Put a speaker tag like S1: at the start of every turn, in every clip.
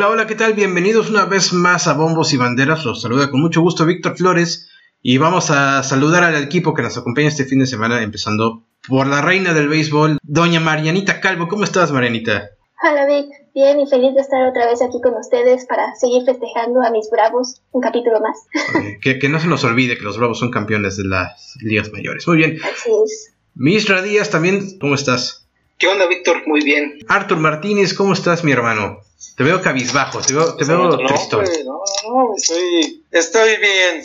S1: Hola, hola, ¿qué tal? Bienvenidos una vez más a Bombos y Banderas. Los saluda con mucho gusto Víctor Flores y vamos a saludar al equipo que nos acompaña este fin de semana, empezando por la reina del béisbol, doña Marianita Calvo. ¿Cómo estás, Marianita?
S2: Hola, Vic. Bien y feliz de estar otra vez aquí con ustedes para seguir festejando a mis Bravos un capítulo más.
S1: que, que, no se nos olvide que los Bravos son campeones de las ligas mayores. Muy bien.
S2: Así es.
S1: Misra Díaz también, ¿cómo estás?
S3: ¿Qué onda, Víctor? Muy bien.
S1: Artur Martínez, ¿cómo estás, mi hermano? Te veo cabizbajo, te veo, te veo
S4: no,
S1: tristón.
S4: No, no, no, estoy, estoy bien.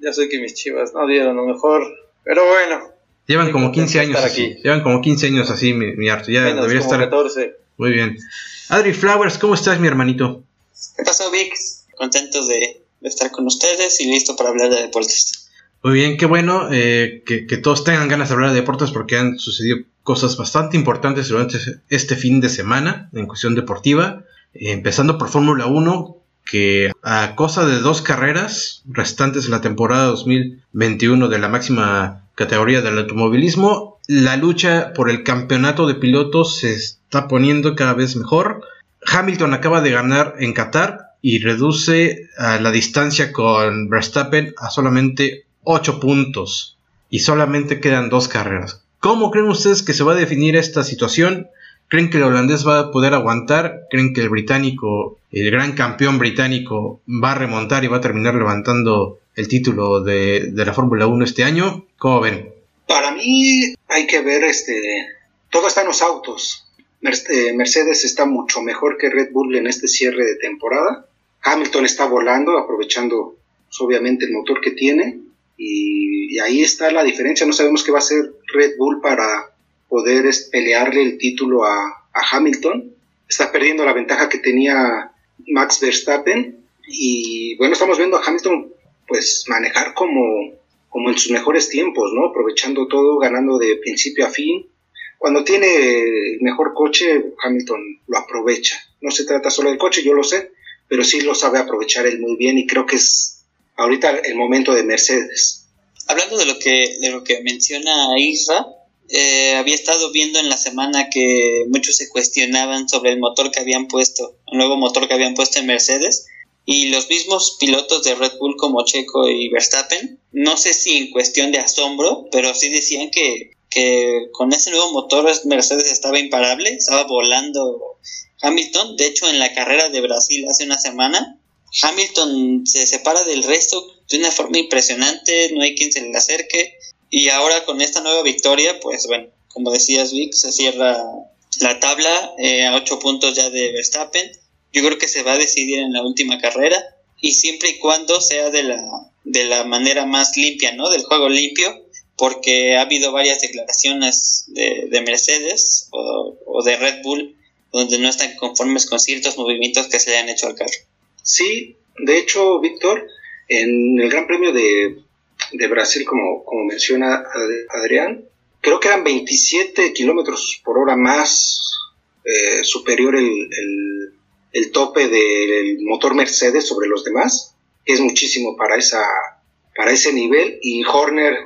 S4: Ya sé que mis chivas no dieron lo mejor, pero bueno.
S1: Llevan como 15 años así.
S4: Aquí.
S1: Llevan como 15 años así, mi, mi. Ya
S4: Menos,
S1: debería
S4: como
S1: estar.
S4: 14.
S1: Muy bien. Adri Flowers, ¿cómo estás, mi hermanito?
S5: ¿Qué pasó, Vic? Contentos de, de estar con ustedes y listo para hablar de deportes.
S1: Muy bien, qué bueno eh, que, que, todos tengan ganas de hablar de deportes porque han sucedido cosas bastante importantes durante este fin de semana en cuestión deportiva. Empezando por Fórmula 1, que a cosa de dos carreras restantes en la temporada 2021 de la máxima categoría del automovilismo, la lucha por el campeonato de pilotos se está poniendo cada vez mejor. Hamilton acaba de ganar en Qatar y reduce a la distancia con Verstappen a solamente 8 puntos y solamente quedan dos carreras. ¿Cómo creen ustedes que se va a definir esta situación? ¿Creen que el holandés va a poder aguantar? ¿Creen que el británico, el gran campeón británico, va a remontar y va a terminar levantando el título de, de la Fórmula 1 este año? ¿Cómo ven?
S3: Para mí hay que ver, este, todo está en los autos. Mercedes está mucho mejor que Red Bull en este cierre de temporada. Hamilton está volando, aprovechando pues, obviamente el motor que tiene. Y, y, ahí está la diferencia. No sabemos qué va a hacer Red Bull para poder pelearle el título a, a, Hamilton. Está perdiendo la ventaja que tenía Max Verstappen. Y bueno, estamos viendo a Hamilton pues manejar como, como en sus mejores tiempos, ¿no? Aprovechando todo, ganando de principio a fin. Cuando tiene el mejor coche, Hamilton lo aprovecha. No se trata solo del coche, yo lo sé, pero sí lo sabe aprovechar él muy bien y creo que es ahorita el momento de Mercedes.
S5: Hablando de lo que, de lo que menciona Isra, eh, había estado viendo en la semana que muchos se cuestionaban sobre el motor que habían puesto, el nuevo motor que habían puesto en Mercedes, y los mismos pilotos de Red Bull como Checo y Verstappen, no sé si en cuestión de asombro, pero sí decían que, que con ese nuevo motor Mercedes estaba imparable, estaba volando Hamilton, de hecho en la carrera de Brasil hace una semana, Hamilton se separa del resto de una forma impresionante, no hay quien se le acerque. Y ahora con esta nueva victoria, pues bueno, como decías Vic, se cierra la tabla eh, a 8 puntos ya de Verstappen. Yo creo que se va a decidir en la última carrera y siempre y cuando sea de la, de la manera más limpia, ¿no? Del juego limpio, porque ha habido varias declaraciones de, de Mercedes o, o de Red Bull donde no están conformes con ciertos movimientos que se le han hecho al carro.
S3: Sí, de hecho, Víctor, en el Gran Premio de, de Brasil, como, como, menciona Adrián, creo que eran 27 kilómetros por hora más eh, superior el, el, el, tope del motor Mercedes sobre los demás, que es muchísimo para, esa, para ese nivel. Y Horner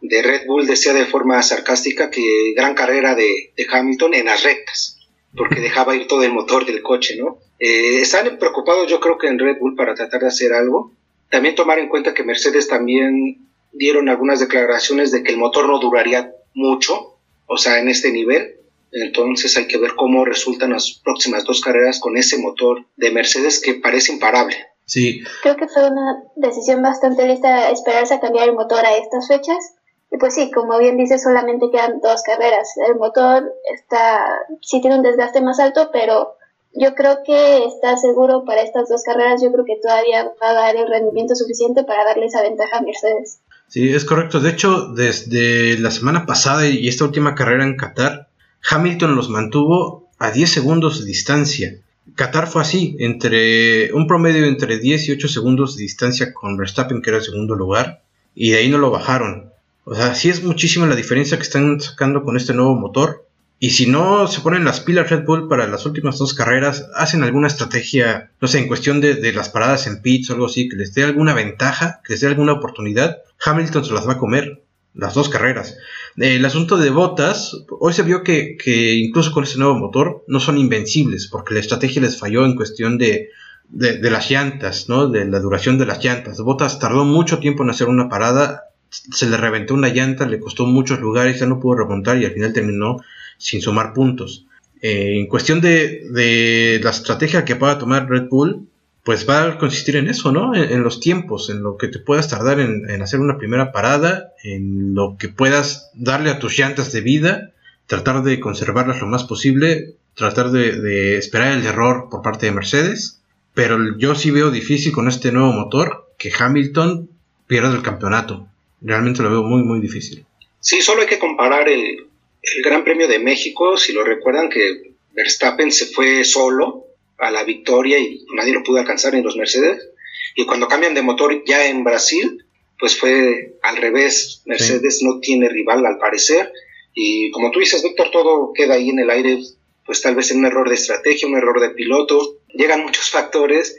S3: de Red Bull decía de forma sarcástica que gran carrera de, de Hamilton en las rectas, porque dejaba ir todo el motor del coche, ¿no? Eh, están preocupados yo creo que en Red Bull para tratar de hacer algo. También tomar en cuenta que Mercedes también dieron algunas declaraciones de que el motor no duraría mucho, o sea, en este nivel. Entonces hay que ver cómo resultan las próximas dos carreras con ese motor de Mercedes que parece imparable.
S1: Sí.
S2: Creo que fue una decisión bastante lista esperarse a cambiar el motor a estas fechas. Y pues sí, como bien dice, solamente quedan dos carreras. El motor está, sí tiene un desgaste más alto, pero yo creo que está seguro para estas dos carreras. Yo creo que todavía va a dar el rendimiento suficiente para darle esa ventaja a Mercedes.
S1: Sí, es correcto. De hecho, desde la semana pasada y esta última carrera en Qatar, Hamilton los mantuvo a 10 segundos de distancia. Qatar fue así, entre un promedio entre 10 y 8 segundos de distancia con Verstappen, que era el segundo lugar, y de ahí no lo bajaron. O sea, sí es muchísima la diferencia que están sacando con este nuevo motor. Y si no se ponen las pilas Red Bull para las últimas dos carreras, hacen alguna estrategia, no sé, en cuestión de, de, las paradas en pits o algo así, que les dé alguna ventaja, que les dé alguna oportunidad, Hamilton se las va a comer. las dos carreras. El asunto de botas, hoy se vio que, que, incluso con ese nuevo motor no son invencibles, porque la estrategia les falló en cuestión de, de, las llantas, ¿no? De la duración de las llantas. Botas tardó mucho tiempo en hacer una parada, se le reventó una llanta, le costó muchos lugares, ya no pudo remontar y al final terminó sin sumar puntos. Eh, en cuestión de, de, la estrategia que pueda tomar Red Bull, pues va a consistir en eso, ¿no? En, los tiempos, en lo que te puedas tardar en, hacer una primera parada, en lo que puedas darle a tus llantas de vida, tratar de conservarlas lo más posible, tratar de, esperar el error por parte de Mercedes. Pero yo sí veo difícil con este nuevo motor que Hamilton pierda el campeonato. Realmente lo veo muy, muy difícil.
S3: Sí, solo hay que comparar el, el Gran Premio de México, si lo recuerdan que Verstappen se fue solo a la victoria y nadie lo pudo alcanzar en los Mercedes. Y cuando cambian de motor ya en Brasil, pues fue al revés. Mercedes no tiene rival al parecer. Y como tú dices, Víctor, todo queda ahí en el aire, pues tal vez en un error de estrategia, un error de piloto. Llegan muchos factores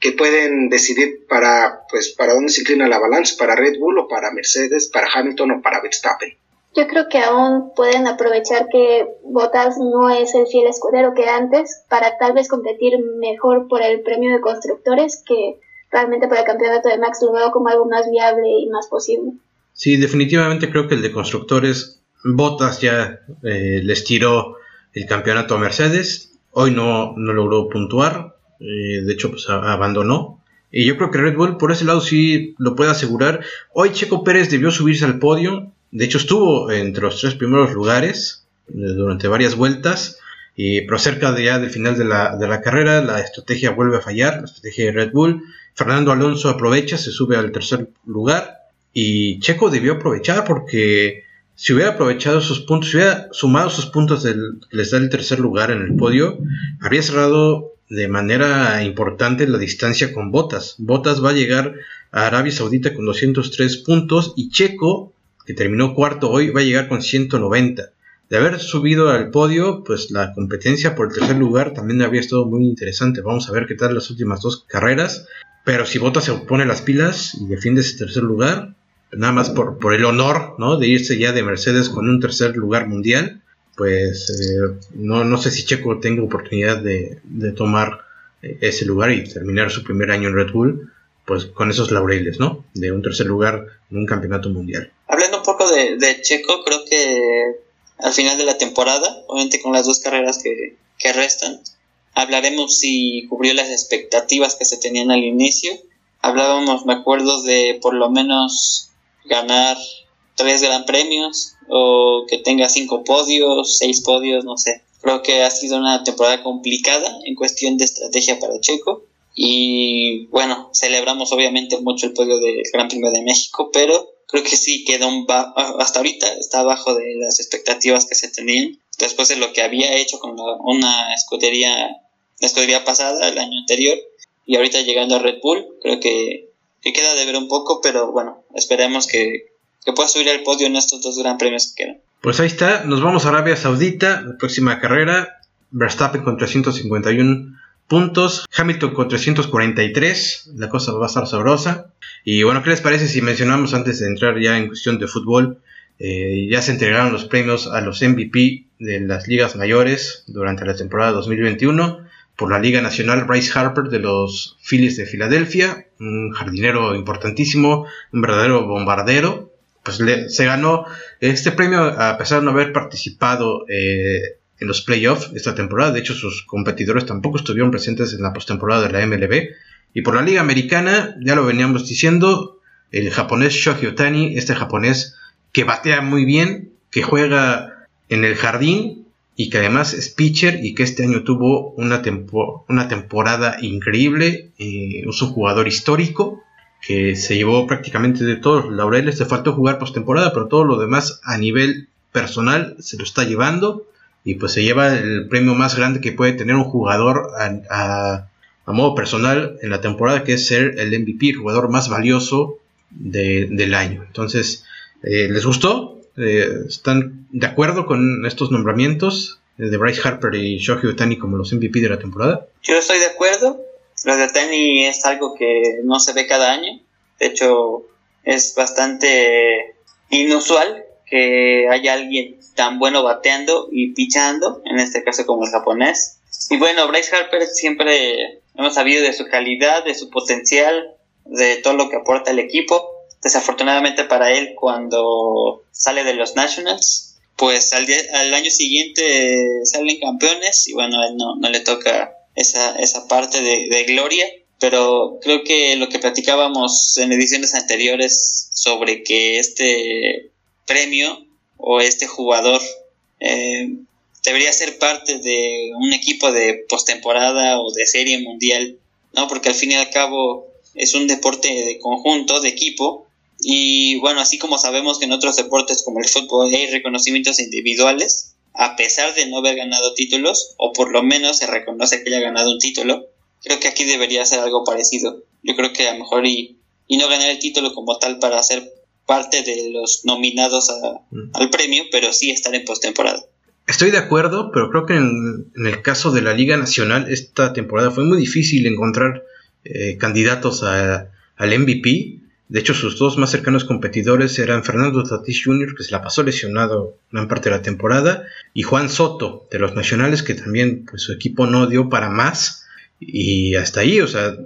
S3: que pueden decidir para, pues, para dónde se inclina la balanza, para Red Bull o para Mercedes, para Hamilton o para Verstappen.
S2: Yo creo que aún pueden aprovechar que Bottas no es el fiel escudero que antes para tal vez competir mejor por el premio de constructores que realmente por el campeonato de Max lo como algo más viable y más posible.
S1: Sí, definitivamente creo que el de constructores Bottas ya eh, les tiró el campeonato a Mercedes. Hoy no, no logró puntuar, eh, de hecho pues abandonó. Y yo creo que Red Bull por ese lado sí lo puede asegurar. Hoy Checo Pérez debió subirse al podio de hecho, estuvo entre los tres primeros lugares eh, durante varias vueltas. Y, pero cerca de ya del final de la, de la carrera, la estrategia vuelve a fallar, la estrategia de Red Bull. Fernando Alonso aprovecha, se sube al tercer lugar. Y Checo debió aprovechar porque si hubiera aprovechado sus puntos, si hubiera sumado sus puntos que les da el tercer lugar en el podio, habría cerrado de manera importante la distancia con Botas. Botas va a llegar a Arabia Saudita con 203 puntos y Checo que terminó cuarto hoy, va a llegar con 190. De haber subido al podio, pues la competencia por el tercer lugar también habría estado muy interesante. Vamos a ver qué tal las últimas dos carreras. Pero si Bota se pone las pilas y defiende ese tercer lugar, nada más por, por el honor ¿no? de irse ya de Mercedes con un tercer lugar mundial, pues eh, no, no, sé si Checo tenga oportunidad de, de tomar eh, ese lugar y terminar su primer año en Red Bull pues con esos laureles, ¿no? De un tercer lugar en un campeonato mundial.
S5: Poco de, Checo, creo que al final de la temporada, obviamente con las dos carreras que, que restan, hablaremos si cubrió las expectativas que se tenían al inicio. Hablábamos, me acuerdo, de por lo menos ganar tres gran premios o que tenga cinco podios, seis podios, no sé. Creo que ha sido una temporada complicada en cuestión de estrategia para Checo. Y bueno, celebramos obviamente mucho el podio del Gran Premio de México, pero creo que sí queda un hasta ahorita está abajo de las expectativas que se tenían después de lo que había hecho con una escudería la escudería pasada el año anterior y ahorita llegando a Red Bull creo que, queda de ver un poco pero bueno esperemos que, que pueda subir al podio en estos dos gran premios que quedan.
S1: Pues ahí está nos vamos a Arabia Saudita la próxima carrera Verstappen con 351 puntos, Hamilton con 343, la cosa va a estar sabrosa. Y bueno, ¿qué les parece si mencionamos antes de entrar ya en cuestión de fútbol? Eh, ya se entregaron los premios a los MVP de las ligas mayores durante la temporada 2021 por la Liga Nacional Bryce Harper de los Phillies de Filadelfia, un jardinero importantísimo, un verdadero bombardero. Pues se ganó este premio a pesar de no haber participado eh, en los playoffs esta temporada. De hecho, sus competidores tampoco estuvieron presentes en la postemporada de la MLB. Y por la Liga Americana, ya lo veníamos diciendo, el japonés Shohei Otani, este japonés que batea muy bien, que juega en el jardín y que además es pitcher y que este año tuvo una, una temporada increíble. Eh, es un jugador histórico que se llevó prácticamente de todos los laureles. Le faltó jugar postemporada, pero todo lo demás a nivel personal se lo está llevando y pues se lleva el premio más grande que puede tener un jugador a, modo personal en la temporada, que es ser el MVP, el jugador más valioso del año. Entonces, eh, ¿les gustó? Eh, ¿Están de acuerdo con estos nombramientos de Bryce Harper y Shohei Otani como los MVP de la temporada?
S5: Yo estoy de acuerdo. Lo de Otani es algo que no se ve cada año. De hecho, es bastante inusual que haya alguien tan bueno bateando y pichando, en este caso como el japonés. Y bueno, Bryce Harper siempre hemos sabido de su calidad, de su potencial, de todo lo que aporta el equipo. Desafortunadamente para él, cuando sale de los Nationals, pues al, al año siguiente salen campeones y bueno, a él no, no le toca esa, esa parte de, de gloria pero creo que lo que platicábamos en ediciones anteriores sobre que este premio o este jugador eh, debería ser parte de un equipo de postemporada o de serie mundial, ¿no? Porque al fin y al cabo es un deporte de conjunto, de equipo, y bueno, así como sabemos que en otros deportes como el fútbol hay reconocimientos individuales, a pesar de no haber ganado títulos, o por lo menos se reconoce que haya ganado un título, creo que aquí debería ser algo parecido. Yo creo que a lo mejor y, y no ganar el título como tal para ser parte de los nominados mm. al premio, pero sí estar en postemporada.
S1: Estoy de acuerdo, pero creo que en, el caso de la Liga Nacional esta temporada fue muy difícil encontrar eh, candidatos al MVP. De hecho, sus dos más cercanos competidores eran Fernando Tatis Jr., que se la pasó lesionado gran parte de la temporada, y Juan Soto, de los Nacionales, que también pues, su equipo no dio para más. Y hasta ahí, o sea,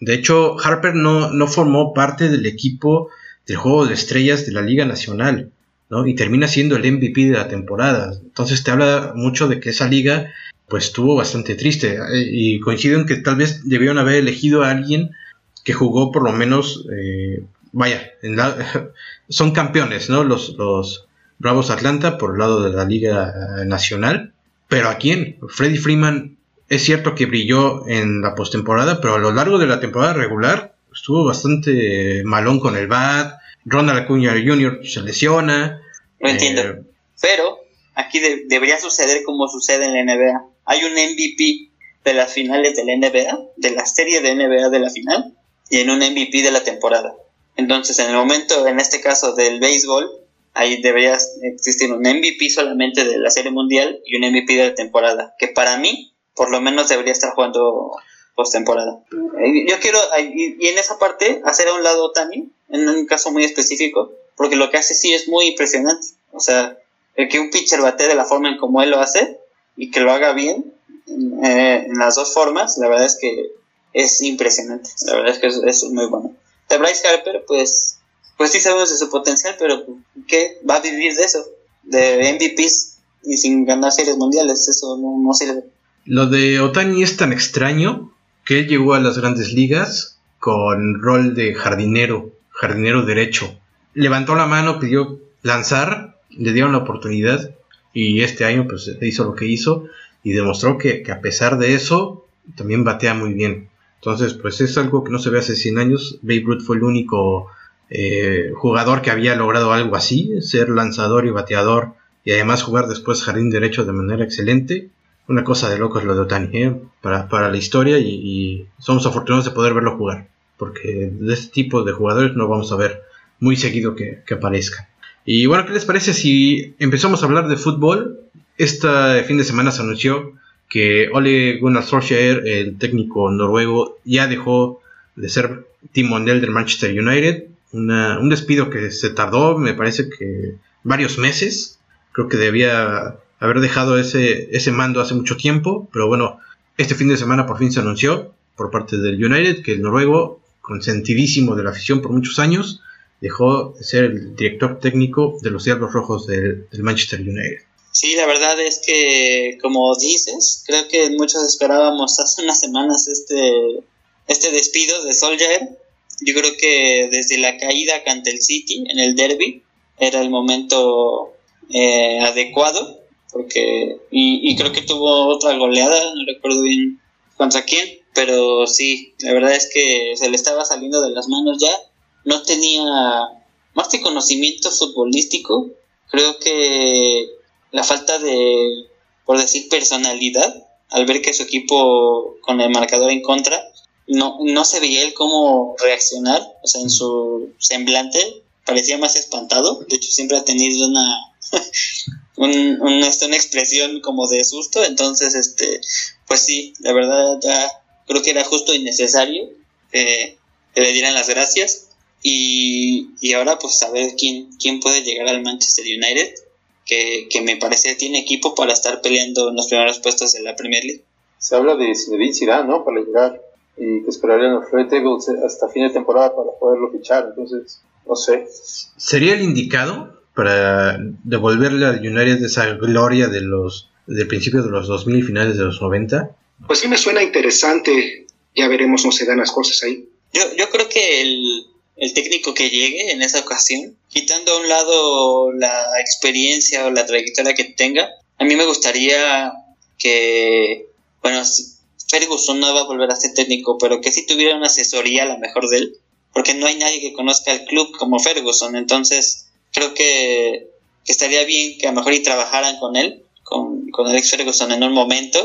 S1: de hecho, Harper no, no formó parte del equipo del juego de estrellas de la Liga Nacional, ¿no? Y termina siendo el MVP de la temporada. Entonces te habla mucho de que esa liga, pues estuvo bastante triste. Y coincido en que tal vez debieron haber elegido a alguien que jugó por lo menos, eh, vaya, en son campeones, ¿no? Los, los Bravos Atlanta por el lado de la Liga Nacional. Pero ¿a quién? Freddy Freeman es cierto que brilló en la postemporada, pero a lo largo de la temporada regular estuvo bastante malón con el bat. Ronald Acuña Jr. se lesiona.
S5: No entiendo. Eh, pero aquí debería suceder como sucede en la NBA. Hay un MVP de las finales de la NBA, de la serie de NBA de la final, y en un MVP de la temporada. Entonces, en el momento, en este caso del béisbol, ahí debería existir un MVP solamente de la serie mundial y un MVP de la temporada, que para mí por lo menos debería estar jugando postemporada. Eh, yo quiero, y en esa parte, hacer a un lado Tani, en un caso muy específico, porque lo que hace sí es muy impresionante. O sea, el que un pitcher bate de la forma en como él lo hace y que lo haga bien eh, en las dos formas, la verdad es que es impresionante. La verdad es que es, muy bueno. De Bryce Harper, pues, pues sí sabemos de su potencial, pero ¿qué va a vivir de eso? De MVPs y sin ganar series mundiales, eso no, no sirve.
S1: Lo de Otani es tan extraño que él llegó a las grandes ligas con rol de jardinero, jardinero derecho. Levantó la mano, pidió lanzar, le dieron la oportunidad y este año pues hizo lo que hizo y demostró que, a pesar de eso también batea muy bien. Entonces pues es algo que no se ve hace 100 años. Babe Ruth fue el único eh, jugador que había logrado algo así, ser lanzador y bateador y además jugar después jardín derecho de manera excelente una cosa de locos lo de Otani, ¿eh? para, para, la historia y, somos afortunados de poder verlo jugar, porque de este tipo de jugadores no vamos a ver muy seguido que, que aparezcan. Y bueno, ¿qué les parece si empezamos a hablar de fútbol? Este fin de semana se anunció que Ole Gunnar Solskjaer, el técnico noruego, ya dejó de ser timonel del Manchester United. un despido que se tardó, me parece que varios meses. Creo que debía haber dejado ese, ese mando hace mucho tiempo, pero bueno, este fin de semana por fin se anunció por parte del United que el noruego, consentidísimo de la afición por muchos años, dejó de ser el director técnico de los Diablos Rojos del, Manchester United.
S5: Sí, la verdad es que, como dices, creo que muchos esperábamos hace unas semanas este, este despido de Solskjaer. Yo creo que desde la caída ante el City en el derby era el momento eh, adecuado porque y, creo que tuvo otra goleada, no recuerdo bien contra quién, pero sí, la verdad es que se le estaba saliendo de las manos ya, no tenía más que conocimiento futbolístico, creo que la falta de, por decir, personalidad, al ver que su equipo con el marcador en contra, no, no se veía él cómo reaccionar, o sea, en su semblante parecía más espantado, de hecho siempre ha tenido una un, una expresión como de susto, entonces, este, pues sí, la verdad ya creo que era justo y necesario que, le dieran las gracias. Y, y ahora pues a ver quién, quién puede llegar al Manchester United, que, que me parece tiene equipo para estar peleando en los primeros puestos de la Premier League.
S4: Se habla de Zinedine Zidane, ¿no? Para llegar y que esperarían los Red Devils hasta fin de temporada para poderlo fichar. Entonces, no sé.
S1: ¿Sería el indicado para devolverle al United esa gloria de los del principio de los 2000 y finales de los 90?
S3: Pues sí me suena interesante. Ya veremos cómo se dan las cosas ahí.
S5: Yo, yo creo que el, el técnico que llegue en esa ocasión, quitando a un lado la experiencia o la trayectoria que tenga, a mí me gustaría que, bueno, si Ferguson no va a volver a ser técnico, pero que sí tuviera una asesoría a la mejor de él, porque no hay nadie que conozca el club como Ferguson, entonces creo que, estaría bien que a lo mejor y trabajaran con él, con, con Alex Ferguson en un momento,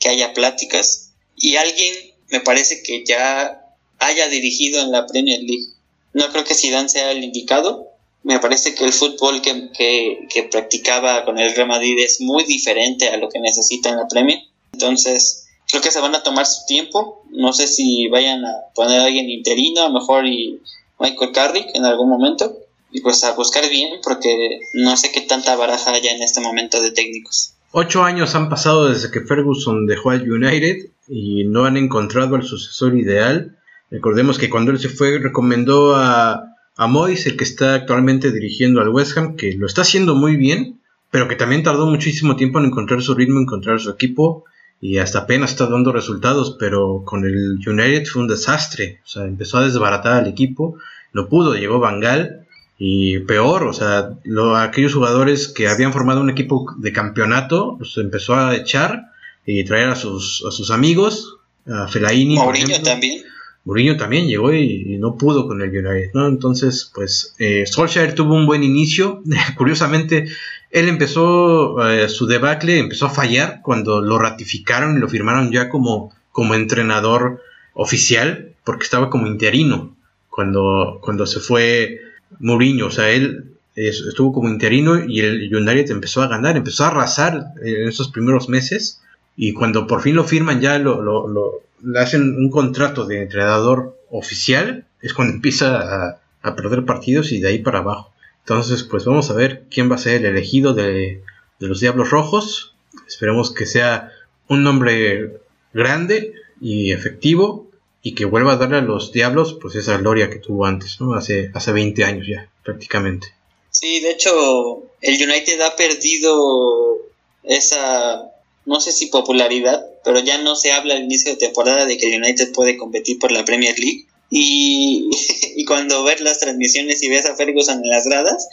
S5: que haya pláticas, y alguien me parece que ya haya dirigido en la Premier League. No creo que Zidane sea el indicado. Me parece que el fútbol que, que, que practicaba con el Real Madrid es muy diferente a lo que necesita en la Premier. Entonces, creo que se van a tomar su tiempo. No sé si vayan a poner a alguien interino, a lo mejor y Michael Carrick en algún momento. Y pues a buscar bien, porque no sé qué tanta baraja haya en este momento de técnicos.
S1: Ocho años han pasado desde que Ferguson dejó al United y no han encontrado al sucesor ideal. Recordemos que cuando él se fue recomendó a, a Moyes, el que está actualmente dirigiendo al West Ham, que lo está haciendo muy bien, pero que también tardó muchísimo tiempo en encontrar su ritmo, encontrar su equipo y hasta apenas está dando resultados, pero con el United fue un desastre, o sea, empezó a desbaratar al equipo, no pudo, llegó Bangal y peor, o sea, lo, aquellos jugadores que habían formado un equipo de campeonato, los empezó a echar y traer a sus, a sus amigos, a Fellaini, por
S5: Mourinho también.
S1: Mourinho también llegó y, y no pudo con el United, ¿no? Entonces, pues, eh, Solskjaer tuvo un buen inicio. Curiosamente, él empezó eh, su debacle, empezó a fallar cuando lo ratificaron y lo firmaron ya como, como entrenador oficial, porque estaba como interino cuando, cuando se fue Mourinho. O sea, él es- estuvo como interino y el United empezó a ganar, empezó a arrasar en esos primeros meses. Y cuando por fin lo firman, ya lo, lo- lo- le hacen un contrato de entrenador oficial, es cuando empieza a, a perder partidos y de ahí para abajo. Entonces, pues vamos a ver quién va a ser el elegido de, de los Diablos Rojos. Esperemos que sea un nombre grande y efectivo y que vuelva a darle a los Diablos pues esa gloria que tuvo antes, ¿no? Hace, hace 20 años ya, prácticamente.
S5: Sí, de hecho, el United ha perdido esa, no sé si popularidad, pero ya no se habla al inicio de temporada de que el United puede competir por la Premier League. Y, y cuando ves las transmisiones y ves a Ferguson en las gradas,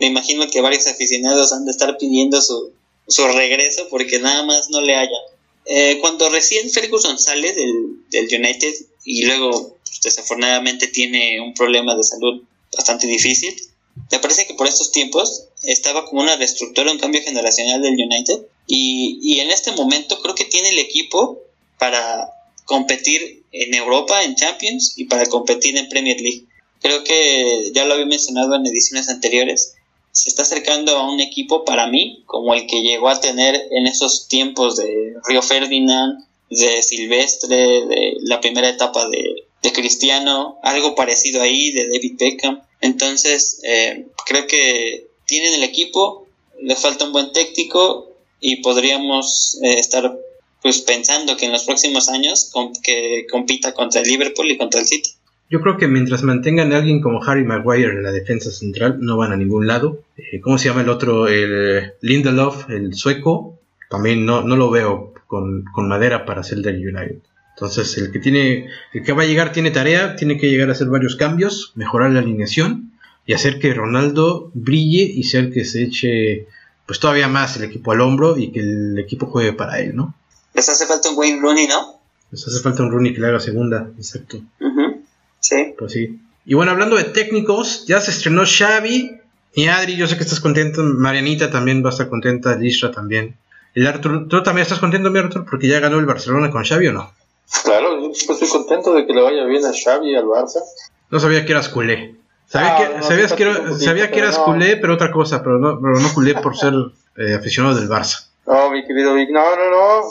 S5: me imagino que varios aficionados han de estar pidiendo su, su regreso porque nada más no le hallan. Eh, cuando recién Ferguson sale del, United y luego pues, desafortunadamente tiene un problema de salud bastante difícil, me parece que por estos tiempos estaba como una reestructura, un cambio generacional del United y, y en este momento creo que tiene el equipo para competir en Europa, en Champions y para competir en Premier League. Creo que ya lo había mencionado en ediciones anteriores, se está acercando a un equipo para mí como el que llegó a tener en esos tiempos de Río Ferdinand, de Silvestre, de la primera etapa de, de Cristiano, algo parecido ahí de David Beckham. Entonces, eh, creo que tienen el equipo, le falta un buen técnico y podríamos eh, estar pues pensando que en los próximos años que compita contra el Liverpool y contra el City.
S1: Yo creo que mientras mantengan a alguien como Harry Maguire en la defensa central, no van a ningún lado. Eh, ¿Cómo se llama el otro? El Lindelof, el sueco. También no, no lo veo con, con madera para ser del United. Entonces, el que tiene, el que va a llegar tiene tarea, tiene que llegar a hacer varios cambios, mejorar la alineación y hacer que Ronaldo brille y ser que se eche pues todavía más el equipo al hombro y que el equipo juegue para él, ¿no?
S5: Les hace falta un Wayne Rooney, ¿no?
S1: Les hace falta un Rooney que le haga segunda, exacto.
S5: Ujú, Sí.
S1: Pues sí. Y bueno, hablando de técnicos, ya se estrenó Xavi y Adri, yo sé que estás contento, Marianita también va a estar contenta, Lisra también. El Arthur, ¿tú también estás contento, mi Arthur, porque ya ganó el Barcelona con Xavi o no?
S4: Claro, yo pues estoy contento de que le vaya bien a Xavi y al Barça.
S1: No sabía que eras culé. Sabía,
S4: Ah,
S1: que,
S4: no,
S1: sabías que, era- sabía eras
S4: no.
S1: culé, pero otra cosa, pero no, pero no culé por ser eh, aficionado del Barça.
S4: No, mi querido Vic, no, no, no.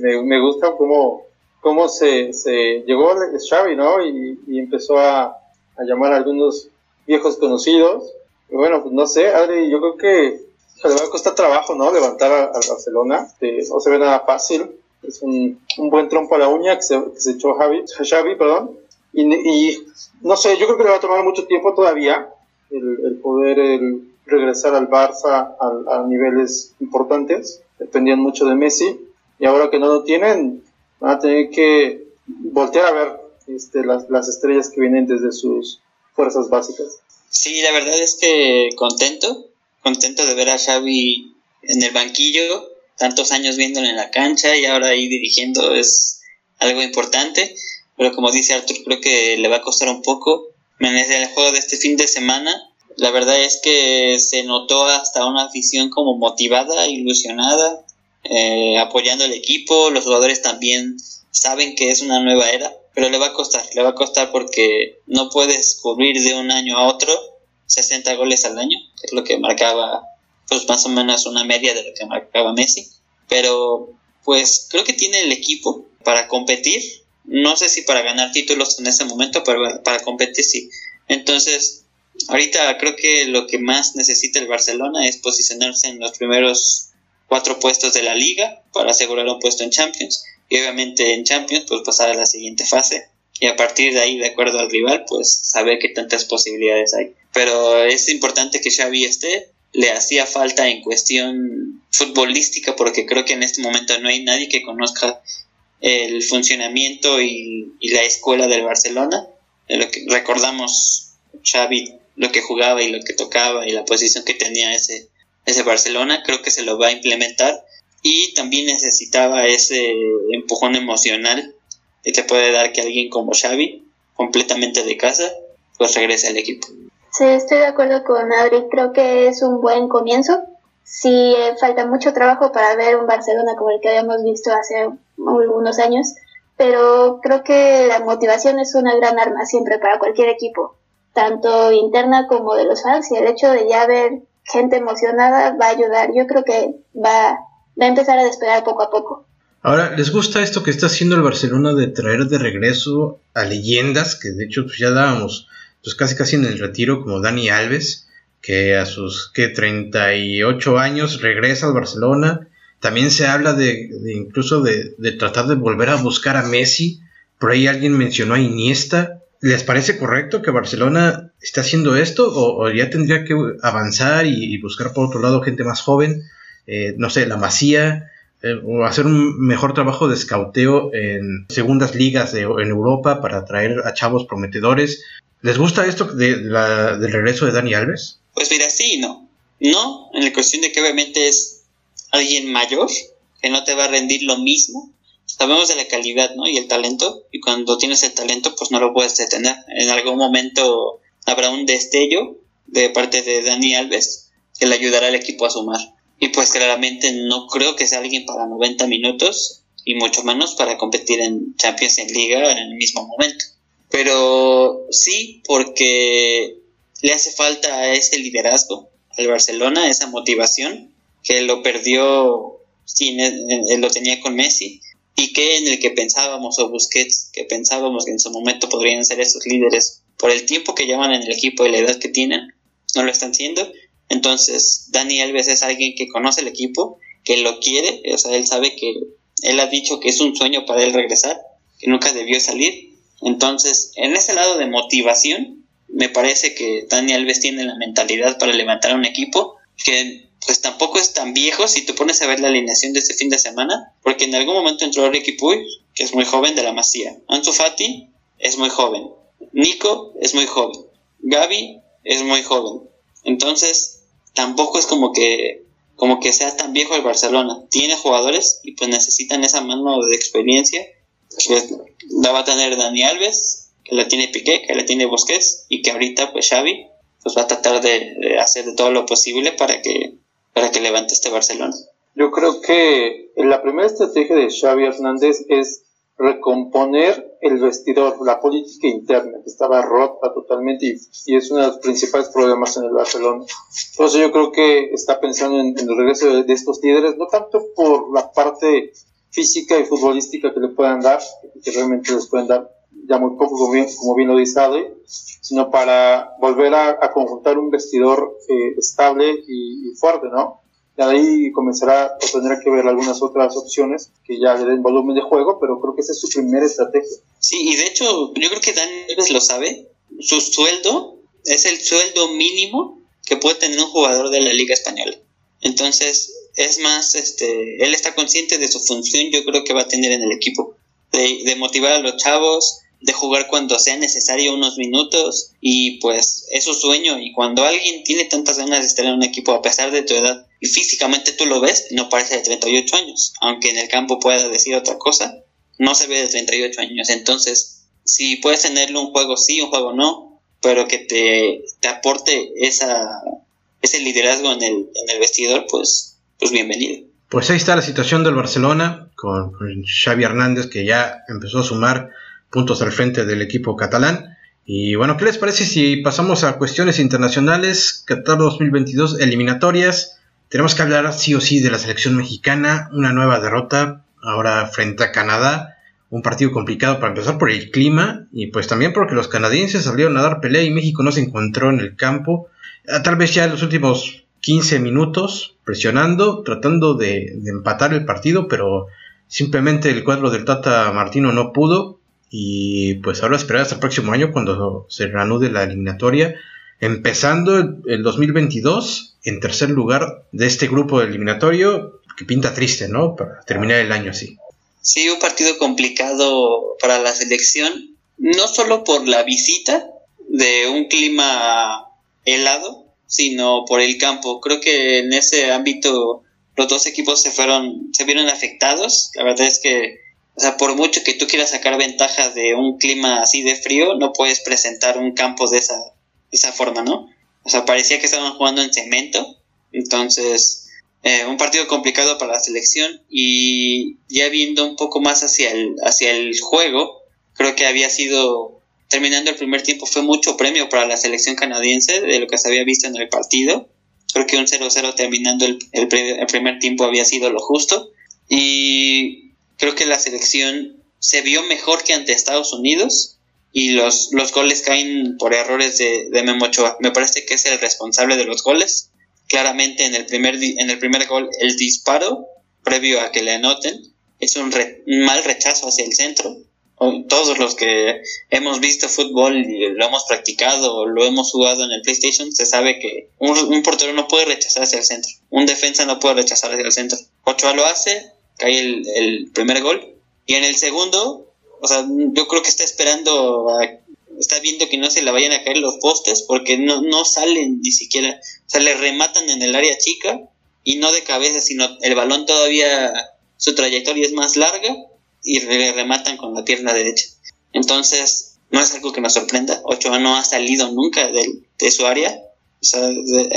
S4: Me, me gusta cómo, cómo se, se llegó Xavi, ¿no? Y, y empezó a, a llamar a algunos viejos conocidos. Y bueno, pues no sé, Adri, yo creo que le va a costar trabajo, ¿no? Levantar al Barcelona. no se ve nada fácil. Es un, un buen trompo a la uña que se, que se echó Javi, Xavi, perdón. Y, y, no sé, yo creo que le va a tomar mucho tiempo todavía el, el poder el regresar al Barça a, a, niveles importantes. Dependían mucho de Messi. Y ahora que no lo tienen, van a tener que voltear a ver este, las, las estrellas que vienen desde sus fuerzas básicas.
S5: Sí, la verdad es que contento, contento de ver a Xavi en el banquillo, tantos años viéndolo en la cancha y ahora ahí dirigiendo es algo importante, pero como dice Arthur, creo que le va a costar un poco. En el juego de este fin de semana, la verdad es que se notó hasta una afición como motivada, ilusionada, eh, apoyando al equipo, los jugadores también saben que es una nueva era, pero le va a costar, le va a costar porque no puedes cubrir de un año a otro 60 goles al año, que es lo que marcaba pues más o menos una media de lo que marcaba Messi, pero pues creo que tiene el equipo para competir, no sé si para ganar títulos en ese momento, pero para competir sí. Entonces, ahorita creo que lo que más necesita el Barcelona es posicionarse en los primeros cuatro puestos de la liga para asegurar un puesto en Champions. Y obviamente en Champions pues pasar a la siguiente fase. Y a partir de ahí de acuerdo al rival pues saber qué tantas posibilidades hay. Pero es importante que Xavi esté. Le hacía falta en cuestión futbolística porque creo que en este momento no hay nadie que conozca el funcionamiento y, la escuela del Barcelona. Recordamos Xavi lo que jugaba y lo que tocaba y la posición que tenía ese ese Barcelona creo que se lo va a implementar y también necesitaba ese empujón emocional que te puede dar que alguien como Xavi, completamente de casa, pues regrese al equipo.
S2: Sí, estoy de acuerdo con Adri, creo que es un buen comienzo. Sí, eh, falta mucho trabajo para ver un Barcelona como el que habíamos visto hace algunos años, pero creo que la motivación es una gran arma siempre para cualquier equipo, tanto interna como de los fans, y el hecho de ya ver gente emocionada va a ayudar. Yo creo que va va a empezar a despegar poco a poco.
S1: Ahora, ¿les gusta esto que está haciendo el Barcelona de traer de regreso a leyendas que de hecho pues, ya dábamos pues casi casi en el retiro como Dani Alves, que a sus que 38 años regresa al Barcelona? También se habla de, incluso de, tratar de volver a buscar a Messi. Por ahí alguien mencionó a Iniesta. ¿Les parece correcto que Barcelona esté haciendo esto? ¿O, ya tendría que avanzar y buscar por otro lado gente más joven? Eh, no sé, la Masía, eh, o hacer un mejor trabajo de escauteo en segundas ligas de, en Europa para atraer a chavos prometedores. ¿Les gusta esto de, del regreso de Dani Alves?
S5: Pues mira, sí y no. No, en la cuestión de que obviamente es alguien mayor, que no te va a rendir lo mismo. Sabemos de la calidad ¿no? y el talento, y cuando tienes el talento, pues no lo puedes detener. En algún momento habrá un destello de parte de Dani Alves que le ayudará al equipo a sumar. Y pues claramente no creo que sea alguien para 90 minutos y mucho menos para competir en Champions en Liga en el mismo momento. Pero sí, porque le hace falta ese liderazgo al Barcelona, esa motivación que lo perdió, sí, lo tenía con Messi, y que en el que pensábamos, o Busquets, que pensábamos que en su momento podrían ser esos líderes por el tiempo que llevan en el equipo y la edad que tienen, no lo están siendo, entonces, Dani Alves es alguien que conoce el equipo, que lo quiere, o sea, él sabe que él ha dicho que es un sueño para él regresar, que nunca debió salir. Entonces, en ese lado de motivación, me parece que Dani Alves tiene la mentalidad para levantar un equipo que pues tampoco es tan viejo si te pones a ver la alineación de este fin de semana, porque en algún momento entró Ricky Puy, que es muy joven de la Masía. Ansu Fati es muy joven. Nico es muy joven. Gaby es muy joven. Entonces, tampoco es como que como que sea tan viejo el Barcelona. Tiene jugadores y pues necesitan esa mano de experiencia. Pues, la va a tener Dani Alves, que la tiene Piqué, que la tiene Busquets y que ahorita pues Xavi pues va a tratar de, de hacer todo lo posible para que para que levante este Barcelona.
S4: Yo creo que la primera estrategia de Xavi Hernández es recomponer el vestidor, la política interna, que estaba rota totalmente y, es uno de los principales problemas en el Barcelona. Entonces yo creo que está pensando en, el regreso de, estos líderes, no tanto por la parte física y futbolística que le puedan dar, que realmente les pueden dar ya muy poco, como bien, como bien lo dice Adri, sino para volver a, conjuntar un vestidor eh, estable y, fuerte, ¿no? Y ahí comenzará o tendrá que ver algunas otras opciones que ya le den volumen de juego, pero creo que esa es su primera estrategia.
S5: Sí, y de hecho, yo creo que Dan Neves lo sabe. Su sueldo es el sueldo mínimo que puede tener un jugador de la Liga Española. Entonces, es más, este, él está consciente de su función, yo creo que va a tener en el equipo, de, de motivar a los chavos, de jugar cuando sea necesario unos minutos y pues es su sueño y cuando alguien tiene tantas ganas de estar en un equipo a pesar de tu edad y físicamente tú lo ves, no parece de 38 años, aunque en el campo pueda decir otra cosa, no se ve de 38 años, entonces si puedes tenerle un juego sí, un juego no, pero que te, te aporte esa, ese liderazgo en el, en el vestidor, pues, pues bienvenido.
S1: Pues ahí está la situación del Barcelona con, Xavi Hernández que ya empezó a sumar puntos al frente del equipo catalán. Y bueno, ¿qué les parece si pasamos a cuestiones internacionales? Qatar 2022, eliminatorias. Tenemos que hablar sí o sí de la selección mexicana, una nueva derrota ahora frente a Canadá, un partido complicado para empezar por el clima y pues también porque los canadienses salieron a dar pelea y México no se encontró en el campo. Ah, tal vez ya en los últimos 15 minutos presionando, tratando de, de empatar el partido, pero simplemente el cuadro del Tata Martino no pudo y pues ahora esperar hasta el próximo año cuando se reanude la eliminatoria, empezando el, 2022 en tercer lugar de este grupo eliminatorio que pinta triste, ¿no? Para terminar el año así.
S5: Sí, un partido complicado para la selección, no solo por la visita de un clima helado, sino por el campo. Creo que en ese ámbito los dos equipos se fueron, se vieron afectados. La verdad es que o sea, por mucho que tú quieras sacar ventajas de un clima así de frío, no puedes presentar un campo de esa, esa forma, ¿no? O sea, parecía que estaban jugando en cemento. Entonces, eh, un partido complicado para la selección. Y ya viendo un poco más hacia el, hacia el juego, creo que había sido, terminando el primer tiempo, fue mucho premio para la selección canadiense de lo que se había visto en el partido. Creo que un 0-0 terminando el, el primer tiempo había sido lo justo. Y creo que la selección se vio mejor que ante Estados Unidos y los, los goles caen por errores de, de Memo Ochoa. Me parece que es el responsable de los goles. Claramente en el primer, en el primer gol el disparo previo a que le anoten es un, mal rechazo hacia el centro. Todos los que hemos visto fútbol y lo hemos practicado o lo hemos jugado en el PlayStation, se sabe que un, un portero no puede rechazar hacia el centro. Un defensa no puede rechazar hacia el centro. Ochoa lo hace, cae el, primer gol. Y en el segundo, o sea, yo creo que está esperando, está viendo que no se le vayan a caer los postes porque no, no salen ni siquiera. O sea, le rematan en el área chica y no de cabeza, sino el balón todavía, su trayectoria es más larga y le rematan con la pierna derecha. Entonces, no es algo que me sorprenda. Ochoa no ha salido nunca de, de su área. O sea,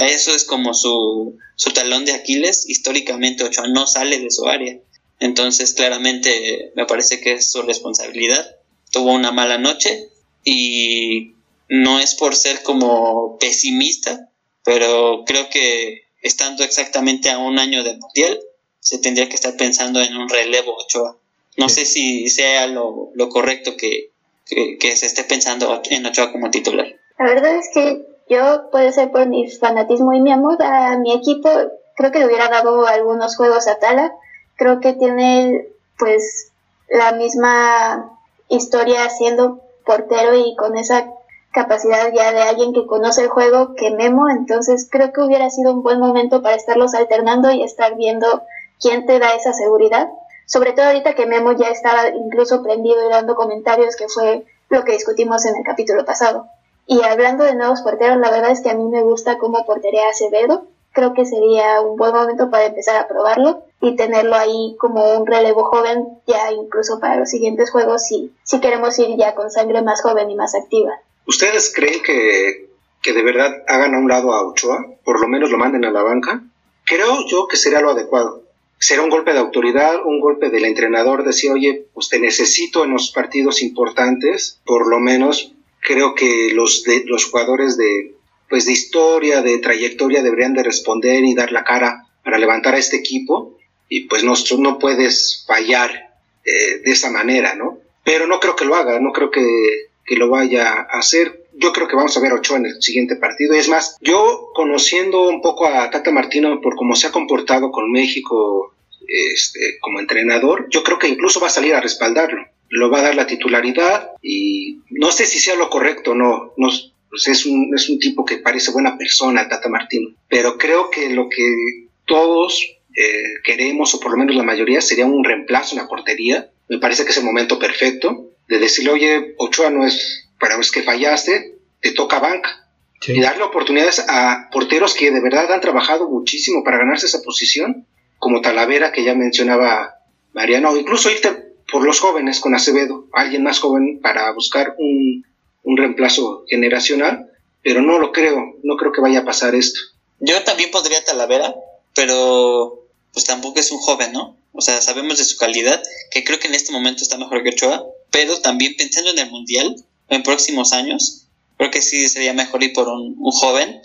S5: eso es como su, su talón de Aquiles. Históricamente Ochoa no sale de su área. Entonces, claramente me parece que es su responsabilidad. Tuvo una mala noche y no es por ser como pesimista, pero creo que estando exactamente a un año del Mundial, se tendría que estar pensando en un relevo Ochoa. No sé si sea lo, correcto que, que, se esté pensando en Ochoa como titular.
S2: La verdad es que yo, puede ser por mi fanatismo y mi amor a mi equipo, creo que le hubiera dado algunos juegos a Tala, creo que tiene pues la misma historia siendo portero y con esa capacidad ya de alguien que conoce el juego que Memo, entonces creo que hubiera sido un buen momento para estarlos alternando y estar viendo quién te da esa seguridad. Sobre todo ahorita que Memo ya estaba incluso prendido y dando comentarios, que fue lo que discutimos en el capítulo pasado. Y hablando de nuevos porteros, la verdad es que a mí me gusta cómo porterea Acevedo creo que sería un buen momento para empezar a probarlo y tenerlo ahí como un relevo joven ya incluso para los siguientes juegos si, si queremos ir ya con sangre más joven y más activa.
S3: ¿Ustedes creen que, que de verdad hagan a un lado a Ochoa? Por lo menos lo manden a la banca. Creo yo que será lo adecuado. Será un golpe de autoridad, un golpe del entrenador, decir, oye, pues te necesito en los partidos importantes, por lo menos creo que los, de, los jugadores de, pues de historia, de trayectoria deberían de responder y dar la cara para levantar a este equipo y pues no, no puedes fallar eh, de esa manera, ¿no? pero no creo que lo haga, no creo que, que lo vaya a hacer. Yo creo que vamos a ver a Ochoa en el siguiente partido. Es más, yo conociendo un poco a Tata Martino por cómo se ha comportado con México este, como entrenador, yo creo que incluso va a salir a respaldarlo. Lo va a dar la titularidad y no sé si sea lo correcto, no, no pues es, un, es un tipo que parece buena persona, Tata Martino, pero creo que lo que todos eh, queremos, o por lo menos la mayoría, sería un reemplazo en la portería. Me parece que es el momento perfecto de decirle, oye, Ochoa no es, para vez que fallaste, te toca banca. Y darle oportunidades a porteros que de verdad han trabajado muchísimo para ganarse esa posición como Talavera, que ya mencionaba Mariano, o incluso irte por los jóvenes con Acevedo, alguien más joven para buscar un, un reemplazo generacional, pero no lo creo, no creo que vaya a pasar esto.
S5: Yo también podría Talavera, pero pues tampoco es un joven, ¿no? O sea, sabemos de su calidad, que creo que en este momento está mejor que Ochoa, pero también pensando en el Mundial, en próximos años, creo que sí sería mejor ir por un, joven,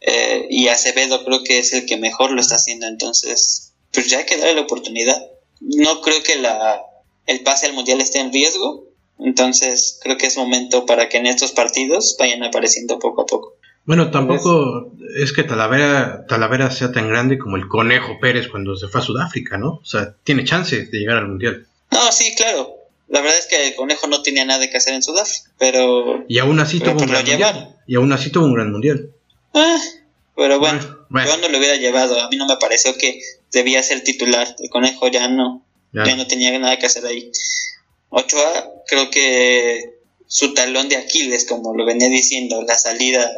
S5: eh, y Acevedo creo que es el que mejor lo está haciendo, entonces pues ya hay que darle la oportunidad. No creo que la, el pase al mundial esté en riesgo, entonces creo que es momento para que en estos partidos vayan apareciendo poco a poco.
S1: Bueno, tampoco es, que Talavera, Talavera sea tan grande como el Conejo Pérez cuando se fue a Sudáfrica, ¿no? O sea, tiene chance de llegar al mundial.
S5: No, sí, claro. La verdad es que el Conejo no tenía nada que hacer en Sudáfrica, pero...
S1: Y aún así tuvo un gran mundial. Y aún así tuvo un gran mundial.
S5: Ah, pero bueno, yo no lo hubiera llevado. A mí no me pareció que debía ser titular. El conejo ya no, ya. no tenía nada que hacer ahí. Ochoa, creo que su talón de Aquiles, como lo venía diciendo, la salida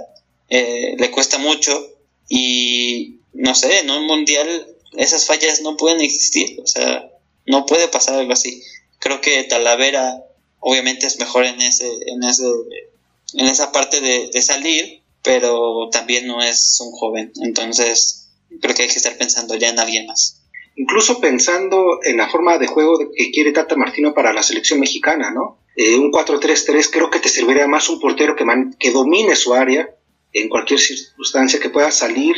S5: eh, le cuesta mucho y no sé, en un mundial esas fallas no pueden existir, o sea, no puede pasar algo así. Creo que Talavera obviamente es mejor en ese, en ese, en esa parte de, de salir, pero también no es un joven, entonces creo que hay que estar pensando ya en alguien más.
S3: Incluso pensando en la forma de juego que quiere Tata Martino para la selección mexicana, ¿no? Eh, un 4-3-3 creo que te serviría más un portero que, que domine su área en cualquier circunstancia, que pueda salir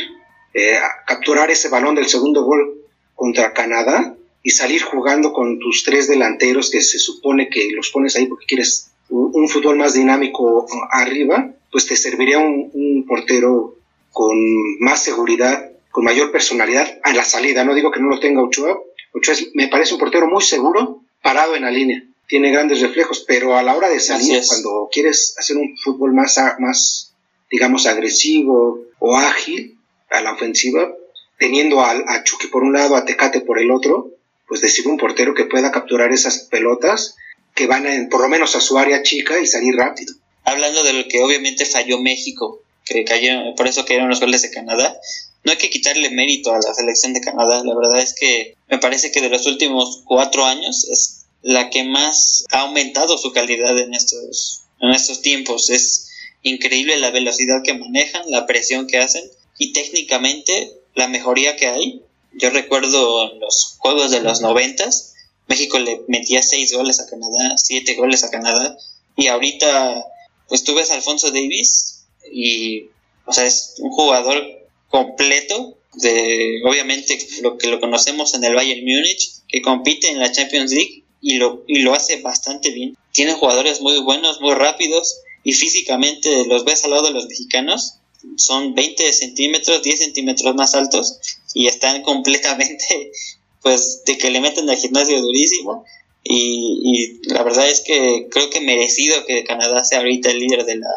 S3: eh, a capturar ese balón del segundo gol contra Canadá y salir jugando con tus tres delanteros que se supone que los pones ahí porque quieres un fútbol más dinámico arriba pues te serviría un, portero con más seguridad, con mayor personalidad a la salida. No digo que no lo tenga Ochoa. Ochoa me parece un portero muy seguro, parado en la línea. Tiene grandes reflejos, pero a la hora de salir, cuando quieres hacer un fútbol más, más, digamos, agresivo o ágil a la ofensiva, teniendo a, a Chucky por un lado, a Tecate por el otro, pues decir un portero que pueda capturar esas pelotas que van por lo menos a su área chica y salir rápido
S5: hablando de lo que obviamente falló México, que cayeron, por eso cayeron los goles de Canadá, no hay que quitarle mérito a la selección de Canadá. La verdad es que me parece que de los últimos cuatro años es la que más ha aumentado su calidad en estos, en estos tiempos. Es increíble la velocidad que manejan, la presión que hacen y técnicamente la mejoría que hay. Yo recuerdo en los juegos de los noventas, México le metía seis goles a Canadá, siete goles a Canadá y ahorita pues tú ves a Alfonso Davis y, o sea, es un jugador completo de, obviamente, lo que lo conocemos en el Bayern Múnich, que compite en la Champions League y lo, y lo hace bastante bien. Tiene jugadores muy buenos, muy rápidos y físicamente los ves al lado de los mexicanos. Son 20 centímetros, 10 centímetros más altos y están completamente, pues, de que le meten al gimnasio durísimo y, la verdad es que creo que merecido que Canadá sea ahorita el líder de la,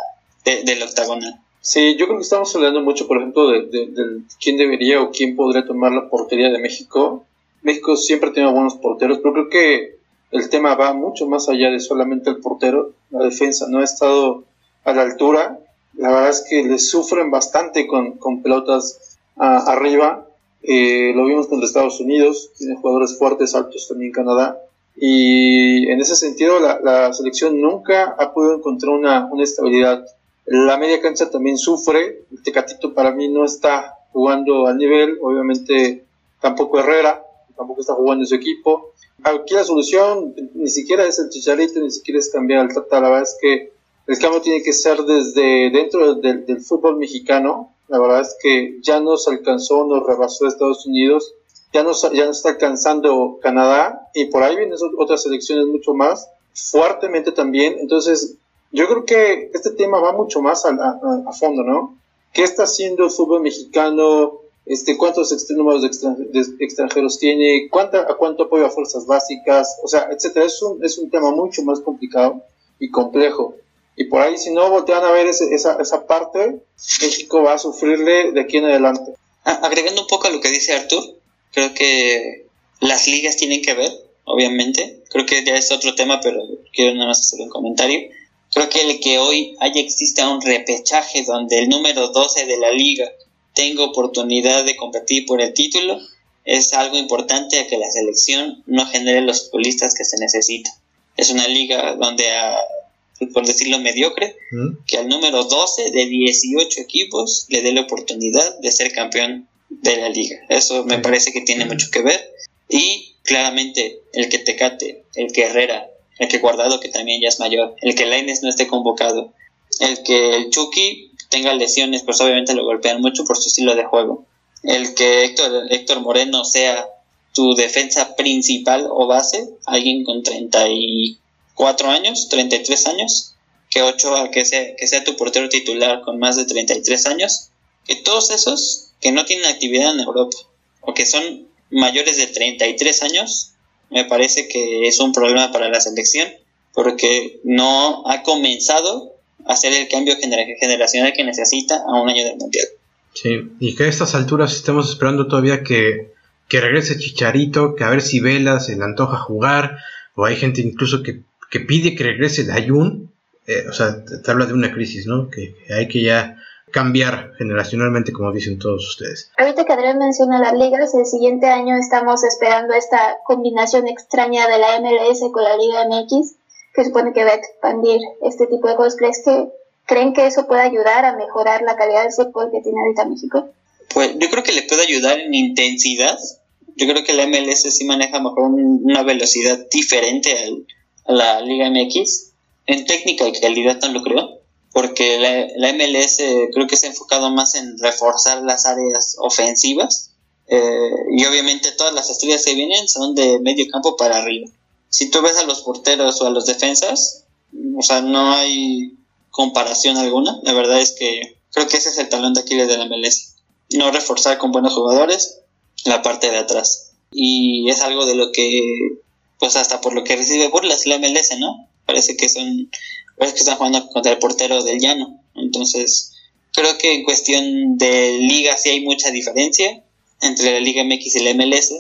S5: del octagonal.
S4: Sí, yo creo que estamos hablando mucho, por ejemplo, de, quién debería o quién podría tomar la portería de México. México siempre tiene buenos porteros, pero creo que el tema va mucho más allá de solamente el portero. La defensa no ha estado a la altura. La verdad es que le sufren bastante con, con pelotas arriba. Eh, lo vimos contra Estados Unidos, tiene jugadores fuertes, altos también Canadá y en ese sentido la, selección nunca ha podido encontrar una, una, estabilidad. La media cancha también sufre, el Tecatito para mí no está jugando al nivel, obviamente tampoco Herrera, tampoco está jugando su equipo. Aquí la solución ni siquiera es el chicharito, ni siquiera es cambiar al Tata, la verdad es que el cambio tiene que ser desde dentro del, fútbol mexicano, la verdad es que ya nos alcanzó, nos rebasó Estados Unidos, ya no, ya no está alcanzando Canadá y por ahí vienen otras selecciones mucho más. fuertemente también. Entonces, yo creo que este tema va mucho más a, a, fondo, ¿no? ¿Qué está haciendo el fútbol mexicano? Este, ¿Cuántos números de, extranjeros tiene? ¿Cuánta, ¿A cuánto apoyo a fuerzas básicas? O sea, etcétera. Es un, es un tema mucho más complicado y complejo. Y por ahí, si no voltean a ver esa, esa parte, México va a sufrirle de aquí en adelante.
S5: Ah, agregando un poco a lo que dice Artur, creo que las ligas tienen que ver, obviamente. Creo que ya es otro tema, pero quiero nada más hacer un comentario. Creo que el que hoy haya exista un repechaje donde el número 12 de la liga tenga oportunidad de competir por el título es algo importante a que la selección no genere los futbolistas que se necesitan. Es una liga donde, por decirlo mediocre, que al número 12 de 18 equipos le dé la oportunidad de ser campeón de la liga. Eso me parece que tiene mucho que ver. Y claramente el que Tecate, el que Herrera, el que Guardado, que también ya es mayor, el que Laines no esté convocado, el que el Chucky tenga lesiones, pues obviamente lo golpean mucho por su estilo de juego. El que Héctor, Héctor Moreno sea tu defensa principal o base, alguien con 34 años, 33 años, que Ochoa que sea, que sea tu portero titular con más de 33 años, que todos esos que no tienen actividad en Europa o que son mayores de 33 años, me parece que es un problema para la selección porque no ha comenzado a hacer el cambio generacional que necesita a un año del mundial.
S1: Sí, y que a estas alturas estamos esperando todavía que, que regrese Chicharito, que a ver si Vela se le antoja jugar, o hay gente incluso que, que pide que regrese Dayun, eh, o sea, te, habla de una crisis, ¿no? Que, que hay que ya cambiar generacionalmente, como dicen todos ustedes.
S2: Ahorita que Adrián menciona las ligas, el siguiente año estamos esperando esta combinación extraña de la MLS con la Liga MX, que supone que va a expandir este tipo de cosas. ¿Crees que, ¿Creen que eso puede ayudar a mejorar la calidad del fútbol que tiene ahorita México?
S5: Pues yo creo que le puede ayudar en intensidad. Yo creo que la MLS sí maneja mejor una velocidad diferente a la Liga MX. En técnica y calidad no lo creo porque la, MLS creo que se ha enfocado más en reforzar las áreas ofensivas eh, y obviamente todas las estrellas que vienen son de medio campo para arriba. Si tú ves a los porteros o a los defensas, o sea, no hay comparación alguna. La verdad es que creo que ese es el talón de Aquiles de la MLS. No reforzar con buenos jugadores la parte de atrás. Y es algo de lo que, pues hasta por lo que recibe burlas la MLS, ¿no? Parece que son es que están jugando contra el portero del llano. Entonces, creo que en cuestión de liga sí hay mucha diferencia entre la Liga MX y la MLS,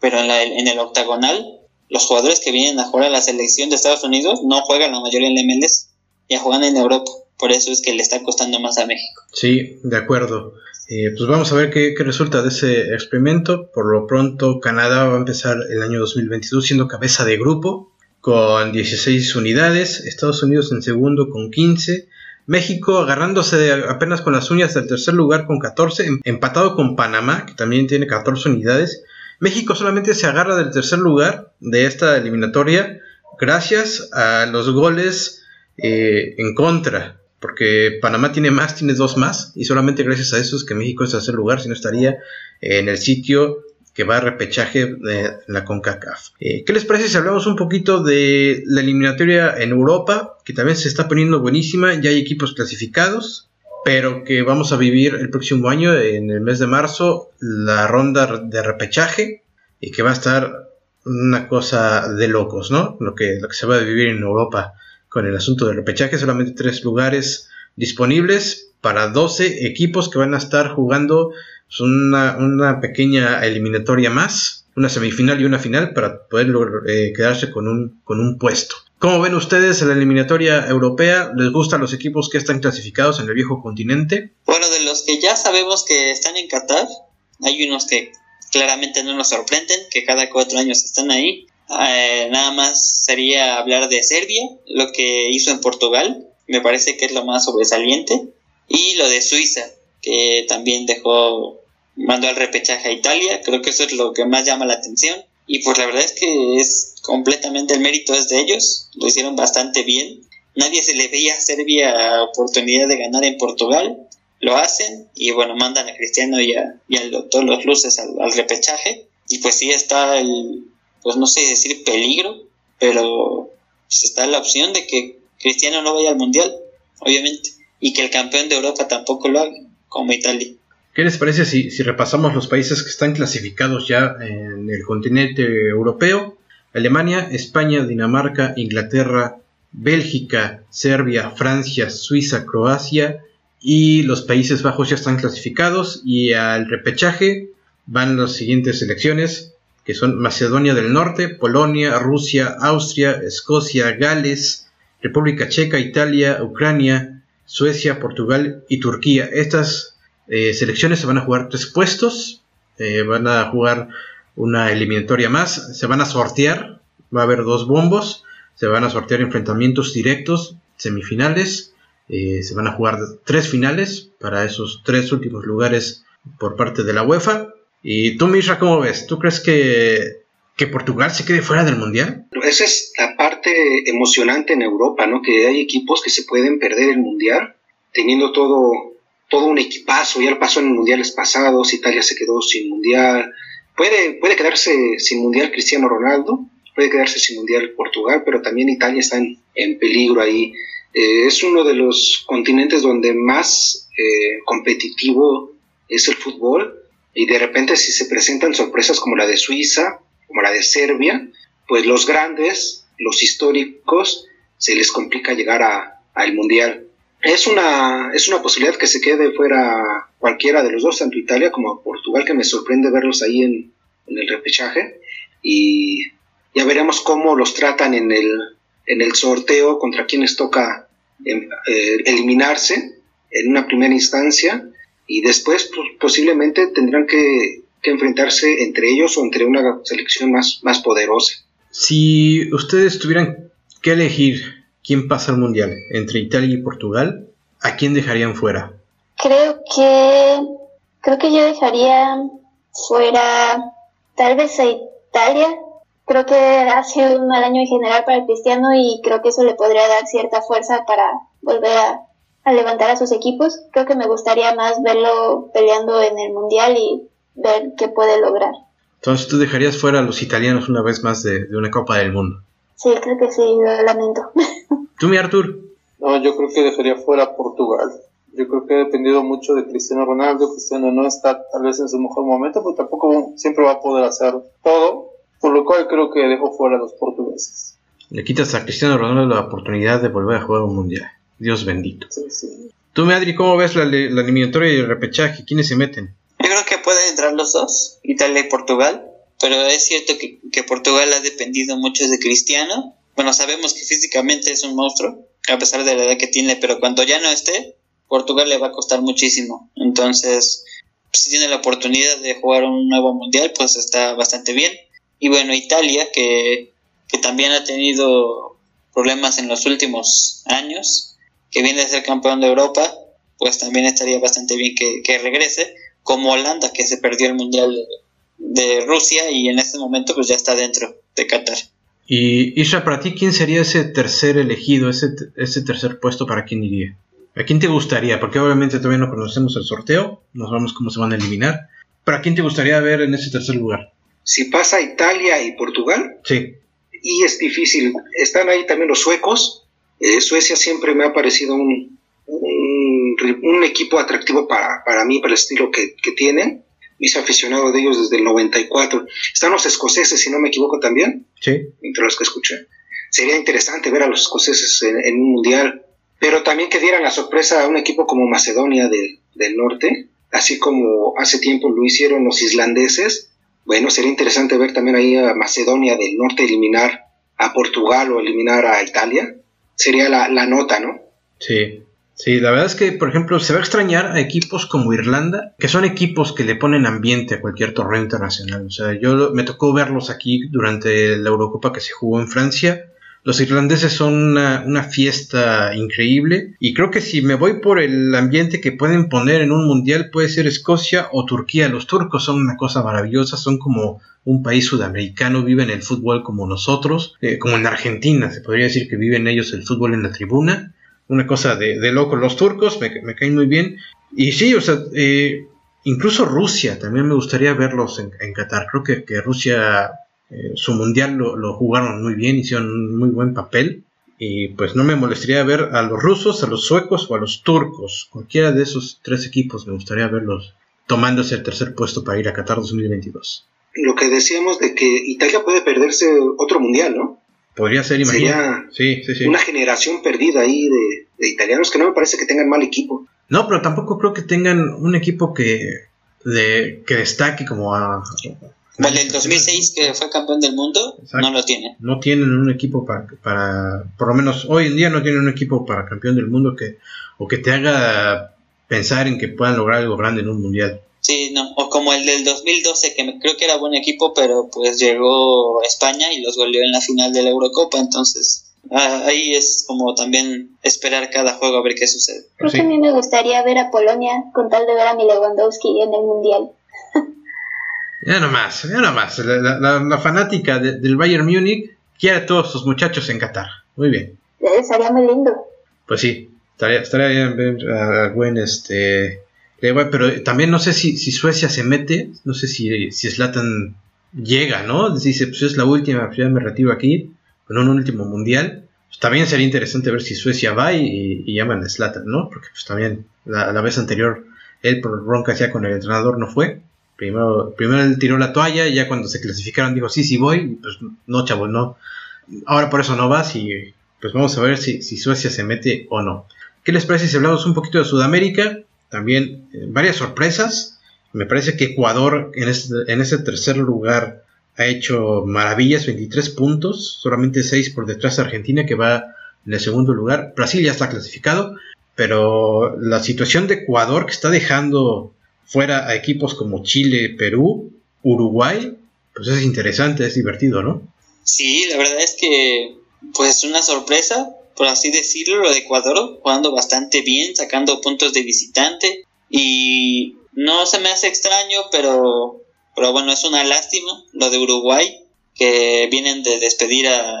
S5: pero en, la, en el octagonal, los jugadores que vienen a jugar a la selección de Estados Unidos no juegan la mayoría en la MLS, ya juegan en Europa. Por eso es que le está costando más a México.
S1: Sí, de acuerdo. Eh, pues vamos a ver qué, qué, resulta de ese experimento. Por lo pronto, Canadá va a empezar el año 2022 siendo cabeza de grupo con 16 unidades, Estados Unidos en segundo con 15, México agarrándose apenas con las uñas del tercer lugar con 14, em, empatado con Panamá, que también tiene 14 unidades. México solamente se agarra del tercer lugar de esta eliminatoria gracias a los goles eh, en contra, porque Panamá tiene más, tiene dos más, y solamente gracias a eso es que México es tercer lugar, si no estaría en el sitio que va a repechaje de la CONCACAF. Eh, ¿Qué les parece si hablamos un poquito de la eliminatoria en Europa, que también se está poniendo buenísima, ya hay equipos clasificados, pero que vamos a vivir el próximo año, en el mes de marzo, la ronda de repechaje, y que va a estar una cosa de locos, ¿no? Lo que, lo que se va a vivir en Europa con el asunto del repechaje, solamente tres lugares disponibles para 12 equipos que van a estar jugando una, una pequeña eliminatoria más, una semifinal y una final para poder eh, quedarse con un, con un puesto. ¿Cómo ven ustedes en la eliminatoria europea? ¿Les gustan los equipos que están clasificados en el viejo continente?
S5: Bueno, de los que ya sabemos que están en Qatar, hay unos que claramente no nos sorprenden, que cada cuatro años están ahí. Eh, nada más sería hablar de Serbia, lo que hizo en Portugal, me parece que es lo más sobresaliente, y lo de Suiza, que también dejó, mandó al repechaje a Italia, creo que eso es lo que más llama la atención. Y pues la verdad es que es completamente el mérito es de ellos, lo hicieron bastante bien. Nadie se le veía a Serbia oportunidad de ganar en Portugal, lo hacen y bueno, mandan a Cristiano y a, y todos los luces al, al, repechaje. Y pues sí está el, pues no sé decir peligro, pero pues está la opción de que Cristiano no vaya al Mundial, obviamente, y que el campeón de Europa tampoco lo haga, como Italia.
S1: ¿Qué les parece si, si repasamos los países que están clasificados ya en el continente europeo? Alemania, España, Dinamarca, Inglaterra, Bélgica, Serbia, Francia, Suiza, Croacia y los Países Bajos ya están clasificados y al repechaje van las siguientes selecciones que son Macedonia del Norte, Polonia, Rusia, Austria, Escocia, Gales, República Checa, Italia, Ucrania, Suecia, Portugal y Turquía. Estas eh, selecciones se van a jugar tres puestos, eh, van a jugar una eliminatoria más, se van a sortear, va a haber dos bombos, se van a sortear enfrentamientos directos, semifinales, eh, se van a jugar tres finales para esos tres últimos lugares por parte de la UEFA. Y tú, Misra, ¿cómo ves? ¿Tú crees que, que Portugal se quede fuera del Mundial?
S3: Esa es la emocionante en Europa, ¿no? Que hay equipos que se pueden perder el Mundial teniendo todo, todo un equipazo. Ya lo pasó en mundiales pasados, Italia se quedó sin Mundial. Puede, puede quedarse sin Mundial Cristiano Ronaldo, puede quedarse sin Mundial Portugal, pero también Italia está en, peligro ahí. Eh, es uno de los continentes donde más eh, competitivo es el fútbol y de repente si se presentan sorpresas como la de Suiza, como la de Serbia, pues los grandes, los históricos, se les complica llegar al Mundial. Es una, es una posibilidad que se quede fuera cualquiera de los dos, tanto Italia como Portugal, que me sorprende verlos ahí en, el repechaje. Y ya veremos cómo los tratan en el, en el sorteo, contra quienes toca em, eh, eliminarse en una primera instancia y después pues, posiblemente tendrán que, enfrentarse entre ellos o entre una selección más, más poderosa.
S1: Si ustedes tuvieran que elegir quién pasa al mundial entre Italia y Portugal, ¿a quién dejarían fuera?
S2: Creo que creo que yo dejaría fuera tal vez a Italia. Creo que ha sido un mal año en general para el Cristiano y creo que eso le podría dar cierta fuerza para volver a a levantar a sus equipos. Creo que me gustaría más verlo peleando en el Mundial y ver qué puede lograr.
S1: Entonces tú dejarías fuera a los italianos una vez más de, una Copa del Mundo.
S2: Sí, creo que sí, lo lamento.
S1: ¿Tú, mi Artur?
S4: No, yo creo que dejaría fuera a Portugal. Yo creo que ha dependido mucho de Cristiano Ronaldo. Cristiano no está tal vez en su mejor momento, pero tampoco siempre va a poder hacer todo. Por lo cual creo que dejo fuera a los portugueses.
S1: Le quitas a Cristiano Ronaldo la oportunidad de volver a jugar un mundial. Dios bendito. Tú, Adri, ¿cómo ves la, la eliminatoria y el repechaje? ¿Quiénes se meten?
S5: Yo creo que pueden entrar los dos, Italia y Portugal, pero es cierto que, Portugal ha dependido mucho de Cristiano. Bueno, sabemos que físicamente es un monstruo, a pesar de la edad que tiene, pero cuando ya no esté, Portugal le va a costar muchísimo. Entonces, si tiene la oportunidad de jugar un nuevo mundial, pues está bastante bien. Y bueno, Italia, que, que también ha tenido problemas en los últimos años, que viene a ser campeón de Europa, pues también estaría bastante bien que, regrese, como Holanda, que se perdió el Mundial de Rusia y en este momento pues ya está dentro de Qatar.
S1: Y Isra, para ti, ¿quién sería ese tercer elegido, ese, ese tercer puesto para quién iría? ¿A quién te gustaría? Porque obviamente todavía no conocemos el sorteo, no sabemos cómo se van a eliminar. ¿Pero a quién te gustaría ver en ese tercer lugar?
S3: Si pasa Italia y Portugal.
S1: Sí.
S3: Y es difícil. Están ahí también los suecos, eh, Suecia siempre me ha parecido un, un, equipo atractivo para, para, mí, para el estilo que, que tienen. Mis aficionado de ellos desde el 94. Están los escoceses, si no me equivoco también.
S1: Sí.
S3: Entre los que escuché. Sería interesante ver a los escoceses en, un mundial. Pero también que dieran la sorpresa a un equipo como Macedonia del Norte, así como hace tiempo lo hicieron los islandeses. Bueno, sería interesante ver también ahí a Macedonia del Norte eliminar a Portugal o eliminar a Italia sería la, nota, ¿no?
S1: Sí. Sí, la verdad es que, por ejemplo, se va a extrañar a equipos como Irlanda, que son equipos que le ponen ambiente a cualquier torneo internacional. O sea, yo me tocó verlos aquí durante la Eurocopa que se jugó en Francia los irlandeses son una, fiesta increíble y creo que si me voy por el ambiente que pueden poner en un mundial puede ser Escocia o Turquía. Los turcos son una cosa maravillosa, son como un país sudamericano, viven el fútbol como nosotros, eh, como en Argentina, se podría decir que viven ellos el fútbol en la tribuna. Una cosa de, de loco, los turcos me, caen muy bien. Y sí, o sea, eh, incluso Rusia, también me gustaría verlos en, en Qatar. Creo que, que Rusia eh, su mundial lo, lo, jugaron muy bien, hicieron un muy buen papel. Y pues no me molestaría ver a los rusos, a los suecos o a los turcos. Cualquiera de esos tres equipos me gustaría verlos tomándose el tercer puesto para ir a Qatar 2022.
S3: Lo que decíamos de que Italia puede perderse otro mundial, ¿no?
S1: Podría ser, imagínate. Sí, sí, sí.
S3: Una generación perdida ahí de, de, italianos que no me parece que tengan mal equipo.
S1: No, pero tampoco creo que tengan un equipo que, de, que destaque como a...
S5: Vale, el 2006 que fue campeón del mundo, Exacto. no lo tiene.
S1: No tienen un equipo para, para, por lo menos hoy en día no tienen un equipo para campeón del mundo que, o que te haga pensar en que puedan lograr algo grande en un mundial.
S5: Sí, no, o como el del 2012, que creo que era buen equipo, pero pues llegó a España y los goleó en la final de la Eurocopa, entonces ah, ahí es como también esperar cada juego a ver qué sucede.
S2: Creo sí. que a mí me gustaría ver a Polonia con tal de ver a mi Lewandowski en el Mundial.
S1: ya nomás, ya nomás, la, la, la fanática de, del Bayern Múnich quiere a todos sus muchachos en Qatar, muy bien.
S2: Eh, sería muy lindo.
S1: Pues sí, estaría, estaría bien ver a buen este pero también no sé si, si Suecia se mete, no sé si, si Slatan llega, ¿no? Dice, pues es la última, pues ya me retiro aquí, con un último mundial. Pues también sería interesante ver si Suecia va y, y llaman a Slatan, ¿no? Porque pues también la, la, vez anterior él por bronca ya con el entrenador no fue. Primero, primero él tiró la toalla y ya cuando se clasificaron dijo, sí, sí voy, pues no, chavo, no. Ahora por eso no vas y pues vamos a ver si, si Suecia se mete o no. ¿Qué les parece si hablamos un poquito de Sudamérica? También eh, varias sorpresas. Me parece que Ecuador en, este, en ese tercer lugar ha hecho maravillas, 23 puntos, solamente 6 por detrás de Argentina que va en el segundo lugar. Brasil ya está clasificado, pero la situación de Ecuador que está dejando fuera a equipos como Chile, Perú, Uruguay, pues es interesante, es divertido, ¿no?
S5: Sí, la verdad es que pues una sorpresa por así decirlo, lo de Ecuador, jugando bastante bien, sacando puntos de visitante. Y no se me hace extraño, pero, pero bueno, es una lástima lo de Uruguay, que vienen de despedir a,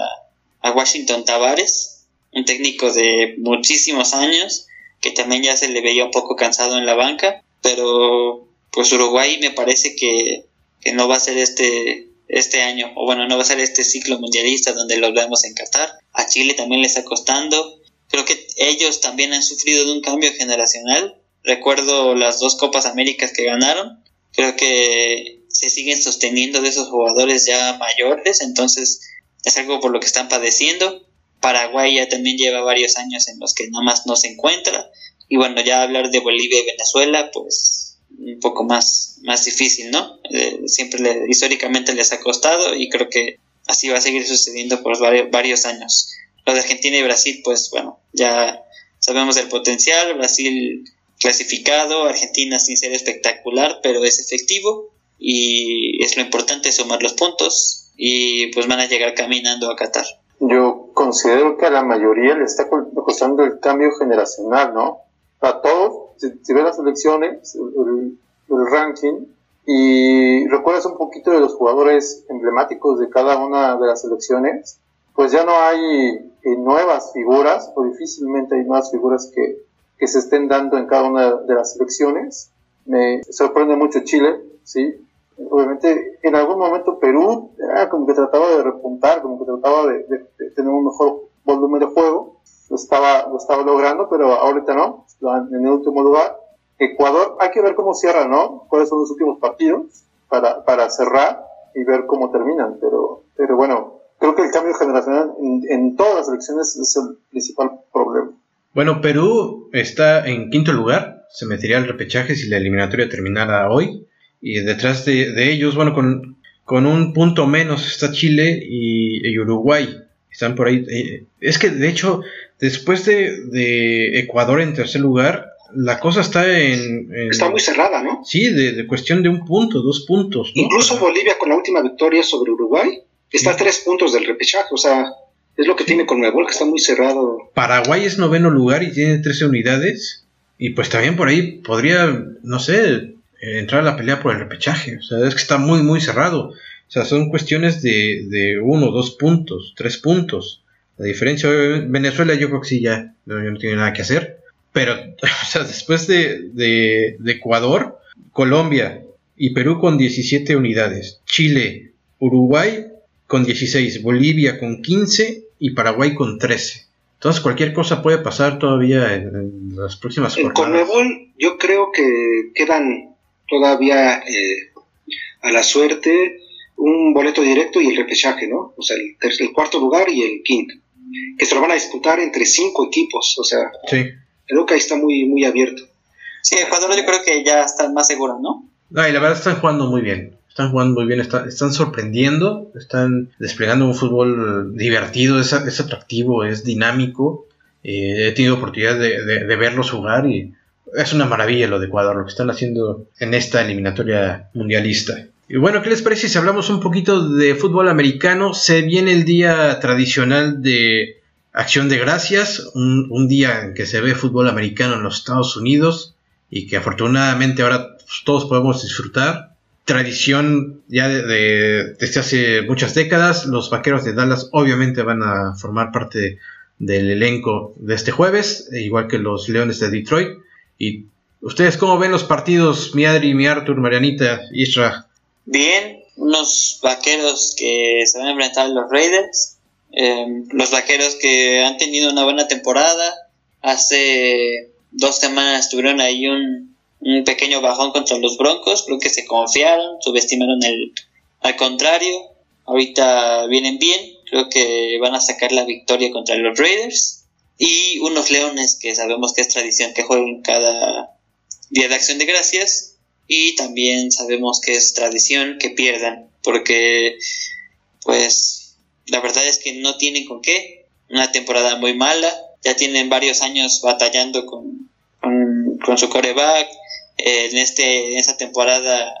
S5: a Washington Tavares, un técnico de muchísimos años, que también ya se le veía un poco cansado en la banca, pero pues Uruguay me parece que, que no va a ser este este año, o bueno, no va a ser este ciclo mundialista donde los vemos en Qatar. A Chile también le está costando. Creo que ellos también han sufrido de un cambio generacional. Recuerdo las dos Copas Américas que ganaron. Creo que se siguen sosteniendo de esos jugadores ya mayores, entonces es algo por lo que están padeciendo. Paraguay ya también lleva varios años en los que nada más no se encuentra. Y bueno, ya hablar de Bolivia y Venezuela, pues un poco más, más difícil, ¿no? Eh, siempre le, históricamente les ha costado y creo que así va a seguir sucediendo por varios, varios años. Lo de Argentina y Brasil, pues bueno, ya sabemos del potencial, Brasil clasificado, Argentina sin ser espectacular, pero es efectivo y es lo importante sumar los puntos y pues van a llegar caminando a Qatar.
S4: Yo considero que a la mayoría le está costando el cambio generacional, ¿no? A todos si, si ves las elecciones, el, el, ranking, y recuerdas un poquito de los jugadores emblemáticos de cada una de las elecciones, pues ya no hay eh, nuevas figuras, o difícilmente hay nuevas figuras que, que se estén dando en cada una de las elecciones. Me sorprende mucho Chile, ¿sí? Obviamente, en algún momento Perú ah, como que trataba de repuntar, como que trataba de, de, de tener un mejor volumen de juego, lo estaba, lo estaba logrando, pero ahorita no, en el último lugar. Ecuador, hay que ver cómo cierra, ¿no? Cuáles son los últimos partidos para, para cerrar y ver cómo terminan, pero, pero bueno, creo que el cambio generacional en, todas las elecciones es el principal problema.
S1: Bueno, Perú está en quinto lugar, se metería al repechaje si la eliminatoria terminara hoy. Y detrás de, de ellos, bueno, con, con, un punto menos está Chile y, y Uruguay. Están por ahí. Eh, es que de hecho Después de, de, Ecuador en tercer lugar, la cosa está en... en
S3: está muy cerrada, ¿no?
S1: Sí, de, de, cuestión de un punto, dos puntos.
S3: ¿no? Incluso Bolivia con la última victoria sobre Uruguay está sí. a tres puntos del repechaje, o sea, es lo que tiene con Nuevo que está muy cerrado.
S1: Paraguay es noveno lugar y tiene 13 unidades. Y pues también por ahí podría, no sé, entrar a la pelea por el repechaje. O sea, es que está muy, muy cerrado. O sea, son cuestiones de, de uno, dos puntos, tres puntos. La diferencia, Venezuela yo creo que sí ya no, no tiene nada que hacer. Pero, o sea, después de, de, de, Ecuador, Colombia y Perú con 17 unidades, Chile, Uruguay con 16, Bolivia con 15 y Paraguay con 13. Entonces cualquier cosa puede pasar todavía en, las próximas
S3: en Conmebol yo creo que quedan todavía eh, a la suerte un boleto directo y el repechaje, ¿no? O sea, el, el, cuarto lugar y el quinto. Que se lo van a disputar entre cinco equipos. O sea,
S1: sí.
S3: creo que ahí está muy, muy abierto.
S5: Sí, Ecuador yo creo que ya están más seguros, ¿no?
S1: y la verdad están jugando muy bien. Están jugando muy bien, están sorprendiendo, están desplegando un fútbol divertido, es, es atractivo, es dinámico. Eh, he tenido oportunidad de, de, verlos jugar y es una maravilla lo de Ecuador, lo que están haciendo en esta eliminatoria mundialista. Y bueno, ¿qué les parece si hablamos un poquito de fútbol americano? Se viene el día tradicional de Acción de Gracias, un, día en que se ve fútbol americano en los Estados Unidos y que afortunadamente ahora pues, todos podemos disfrutar tradición ya de, desde hace muchas décadas. Los vaqueros de Dallas obviamente van a formar parte del elenco de este jueves, igual que los Leones de Detroit. ¿Y ustedes cómo ven los partidos, mi Adri, mi Arthur, Marianita, Isra?
S5: Bien, unos vaqueros que se van a enfrentar a los Raiders. Em, los vaqueros que han tenido una buena temporada. Hace dos semanas tuvieron ahí un, un pequeño bajón contra los Broncos, creo que se confiaron, subestimaron el al contrario, ahorita vienen bien, creo que van a sacar la victoria contra los Raiders. Y unos Leones que sabemos que es tradición que jueguen cada día de acción de gracias y también sabemos que es tradición que pierdan porque pues la verdad es que no tienen con qué, una temporada muy mala, ya tienen varios años batallando con, con, su coreback, en, este, en temporada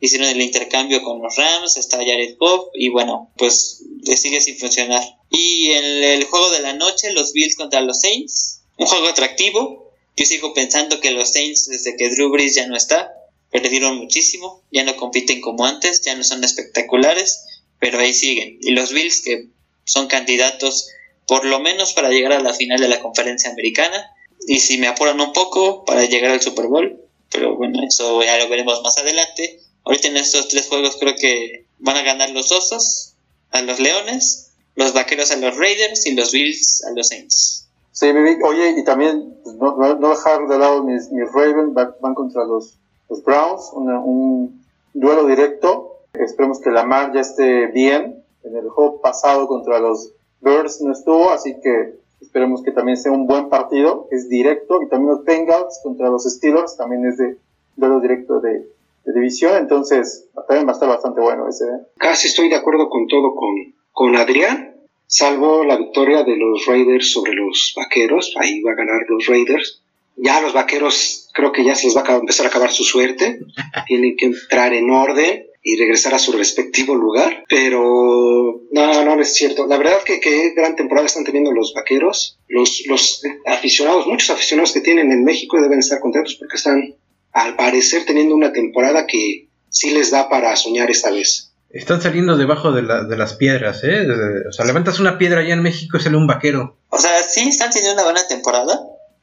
S5: hicieron el intercambio con los Rams, está Jared Goff y bueno, pues le sigue sin funcionar. Y en el, juego de la noche, los Bills contra los Saints, un juego atractivo. Yo sigo pensando que los Saints, desde que Drew Brees ya no está, perdieron muchísimo, ya no compiten como antes, ya no son espectaculares, pero ahí siguen. Y los Bills, que son candidatos por lo menos para llegar a la final de la conferencia americana, y si me apuran un poco, para llegar al Super Bowl, pero bueno, eso ya lo veremos más adelante. Ahorita en estos tres juegos creo que van a ganar los Osos a los Leones, los Vaqueros a los Raiders y los Bills a los Saints.
S4: Sí, oye, y también pues, no, dejar de lado mis, mis Ravens, van contra los, los Browns, un duelo directo. Esperemos que Lamar ya esté bien. En el juego pasado contra los Birds no estuvo, así que Esperemos que también sea un buen partido, es directo, y también los Bengals contra los Steelers también es de duelo directo de, división, entonces también va a estar bastante bueno ese. ¿eh?
S3: Casi estoy de acuerdo con todo con, con Adrián, salvo la victoria de los Raiders sobre los Vaqueros, ahí va a ganar los Raiders. Ya los Vaqueros creo que ya se les va a empezar a acabar su suerte, tienen que entrar en orden y regresar a su respectivo lugar. Pero no, no, es cierto. La verdad que, que gran temporada están teniendo los vaqueros. Los, los aficionados, muchos aficionados que tienen en México deben estar contentos porque están, al parecer, teniendo una temporada que sí les da para soñar esta vez.
S1: Están saliendo debajo de, la, de las piedras, ¿eh? O sea, levantas una piedra allá en México y sale un vaquero.
S5: O sea, sí están teniendo una buena temporada,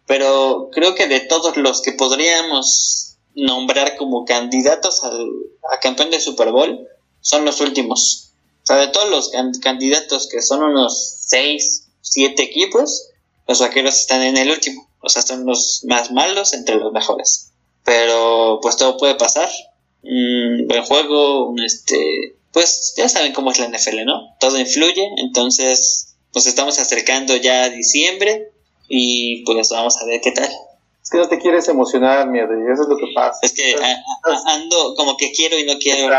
S5: pero creo que de todos los que podríamos nombrar como candidatos al, a campeón de Super Bowl son los últimos. O sea, de todos los candidatos que son unos 6, 7 equipos, los vaqueros están en el último. O sea, son los más malos entre los mejores. Pero pues todo puede pasar. Un buen juego, este, pues ya saben cómo es la NFL, ¿no? Todo influye, entonces nos estamos acercando ya a diciembre y pues vamos a ver qué tal.
S4: Es que no te quieres emocionar, mi eso es lo que pasa.
S5: Es que ando como que quiero y no quiero.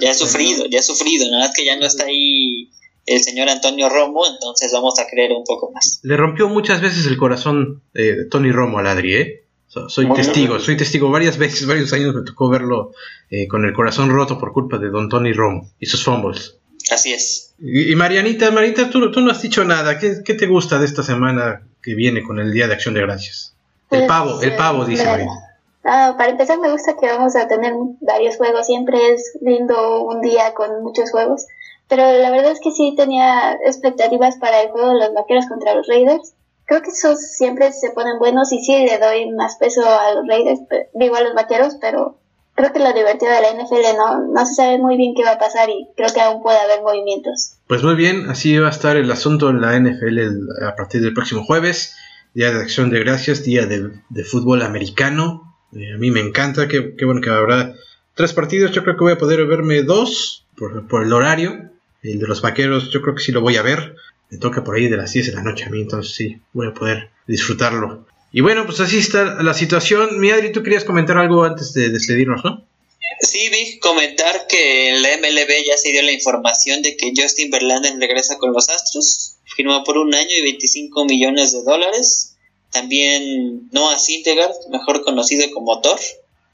S5: Ya he sufrido, ya he sufrido, nada más que ya no está ahí el señor Antonio Romo, entonces vamos a creer un poco más.
S1: Le rompió muchas veces el corazón de Tony Romo al Adri, ¿eh? soy testigo, soy testigo varias veces, varios años me tocó verlo eh, con el corazón roto por culpa de Don Tony Romo y sus fumbles.
S5: Así es.
S1: Y, Marianita, Marianita, tú, tú, no has dicho nada. ¿Qué, ¿Qué te gusta de esta semana que viene con el Día de Acción de Gracias? El pavo, el pavo, dice
S2: ah, para empezar, me gusta que vamos a tener varios juegos. Siempre es lindo un día con muchos juegos. Pero la verdad es que sí tenía expectativas para el juego de los vaqueros contra los Raiders. Creo que esos siempre se ponen buenos y sí le doy más peso a los Raiders, digo a los vaqueros, pero, creo que lo divertido de la NFL no, no se sabe muy bien qué va a pasar y creo que aún puede haber movimientos.
S1: Pues muy bien, así va a estar el asunto en la NFL a partir del próximo jueves, día de acción de gracias, día de, fútbol americano. Eh, a mí me encanta, qué, bueno que habrá tres partidos, yo creo que voy a poder verme dos por, por el horario. El de los vaqueros, yo creo que sí lo voy a ver. Me toca por ahí de las 10 de la noche a mí, entonces sí, voy a poder disfrutarlo. Y bueno, pues así está la situación. Mi Adri, tú querías comentar algo antes de despedirnos, ¿no?
S5: Sí, vi comentar que en la MLB ya se dio la información de que Justin Verlander regresa con los Astros. Firmó por un año y 25 millones de dólares. También Noah Syndergaard, mejor conocido como Thor,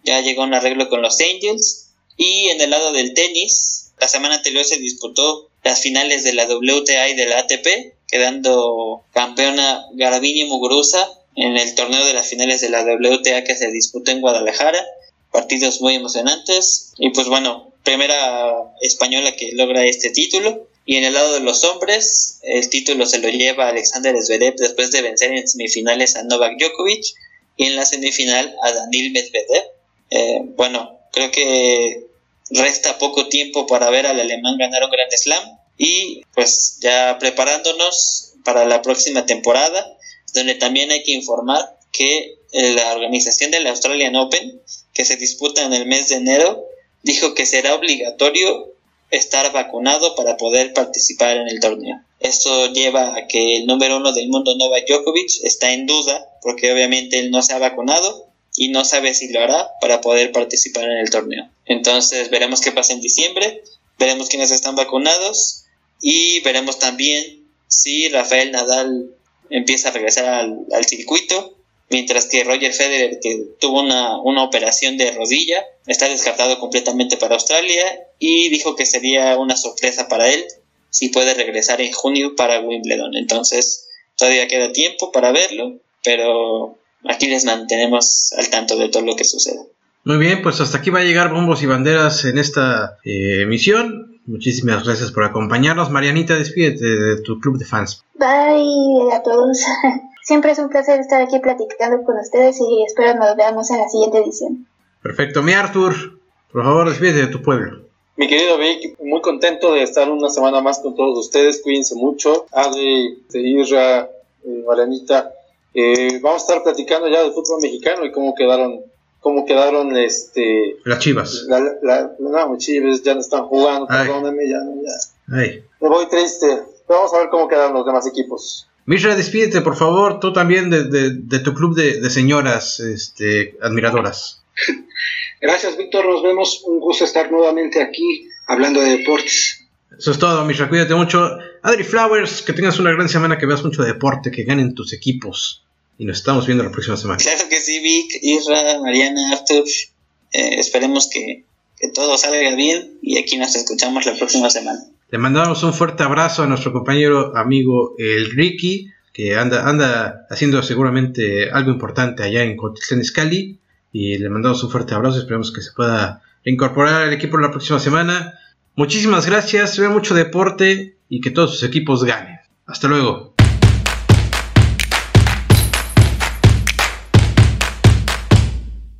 S5: ya llegó a un arreglo con los Angels. Y en el lado del tenis, la semana anterior se disputó las finales de la WTA y de la ATP, quedando campeona Garabini Muguruza en el torneo de las finales de la WTA que se disputó en Guadalajara. Partidos muy emocionantes. Y pues bueno, primera española que logra este título. Y en el lado de los hombres, el título se lo lleva Alexander Zverev después de vencer en semifinales a Novak Djokovic y en la semifinal a Danil Medvedev. Eh, bueno, creo que resta poco tiempo para ver al alemán ganar un Grand Slam y pues ya preparándonos para la próxima temporada donde también hay que informar que eh, la organización del Australian Open, que se disputa en el mes de enero, dijo que será obligatorio estar vacunado para poder participar en el torneo. Esto lleva a que el número uno del mundo, Novak Djokovic, está en duda porque obviamente él no se ha vacunado y no sabe si lo hará para poder participar en el torneo. Entonces veremos qué pasa en diciembre, veremos quiénes están vacunados y veremos también si Rafael Nadal empieza a regresar al, circuito, mientras que Roger Federer, que tuvo una, una, operación de rodilla, está descartado completamente para Australia y dijo que sería una sorpresa para él si puede regresar en junio para Wimbledon. Entonces, todavía queda tiempo para verlo, pero aquí les mantenemos al tanto de todo lo que suceda.
S1: Muy bien, pues hasta aquí va a llegar Bombos y Banderas en esta eh, emisión. Muchísimas gracias por acompañarnos. Marianita, despídete de tu club de fans.
S2: Bye a todos. Siempre es un placer estar aquí platicando con ustedes y espero nos veamos en la siguiente edición.
S1: Perfecto. Mi Arthur, por favor, despídete de tu pueblo.
S4: Mi querido Vic, muy contento de estar una semana más con todos ustedes. Cuídense mucho. Adri, Irra, eh, Marianita, eh, vamos a estar platicando ya del fútbol mexicano y cómo quedaron cómo quedaron este
S1: las chivas.
S4: la, la, no, chivas ya no están jugando perdóname ya, ya. me voy triste. Vamos a ver cómo quedan los demás equipos.
S1: Mishra, despídete por favor. Tú también de, de, tu club de, de, señoras este, admiradoras.
S3: Gracias Víctor. Nos vemos. Un gusto estar nuevamente aquí hablando de deportes.
S1: Eso es todo, Mishra. Cuídate mucho. Adri Flowers, que tengas una gran semana, que veas mucho deporte, que ganen tus equipos. Y nos estamos viendo la próxima semana.
S5: Claro que sí, Vic, Isra, Mariana, Arthur. Eh, esperemos que, todo salga bien y aquí nos escuchamos la próxima semana.
S1: Le mandamos un fuerte abrazo a nuestro compañero amigo el Ricky, que anda, anda haciendo seguramente algo importante allá en Cotitlán Scali. Y le mandamos un fuerte abrazo. Esperemos que se pueda incorporar al equipo la próxima semana. Muchísimas gracias. Ve mucho deporte y que todos sus equipos ganen. Hasta luego.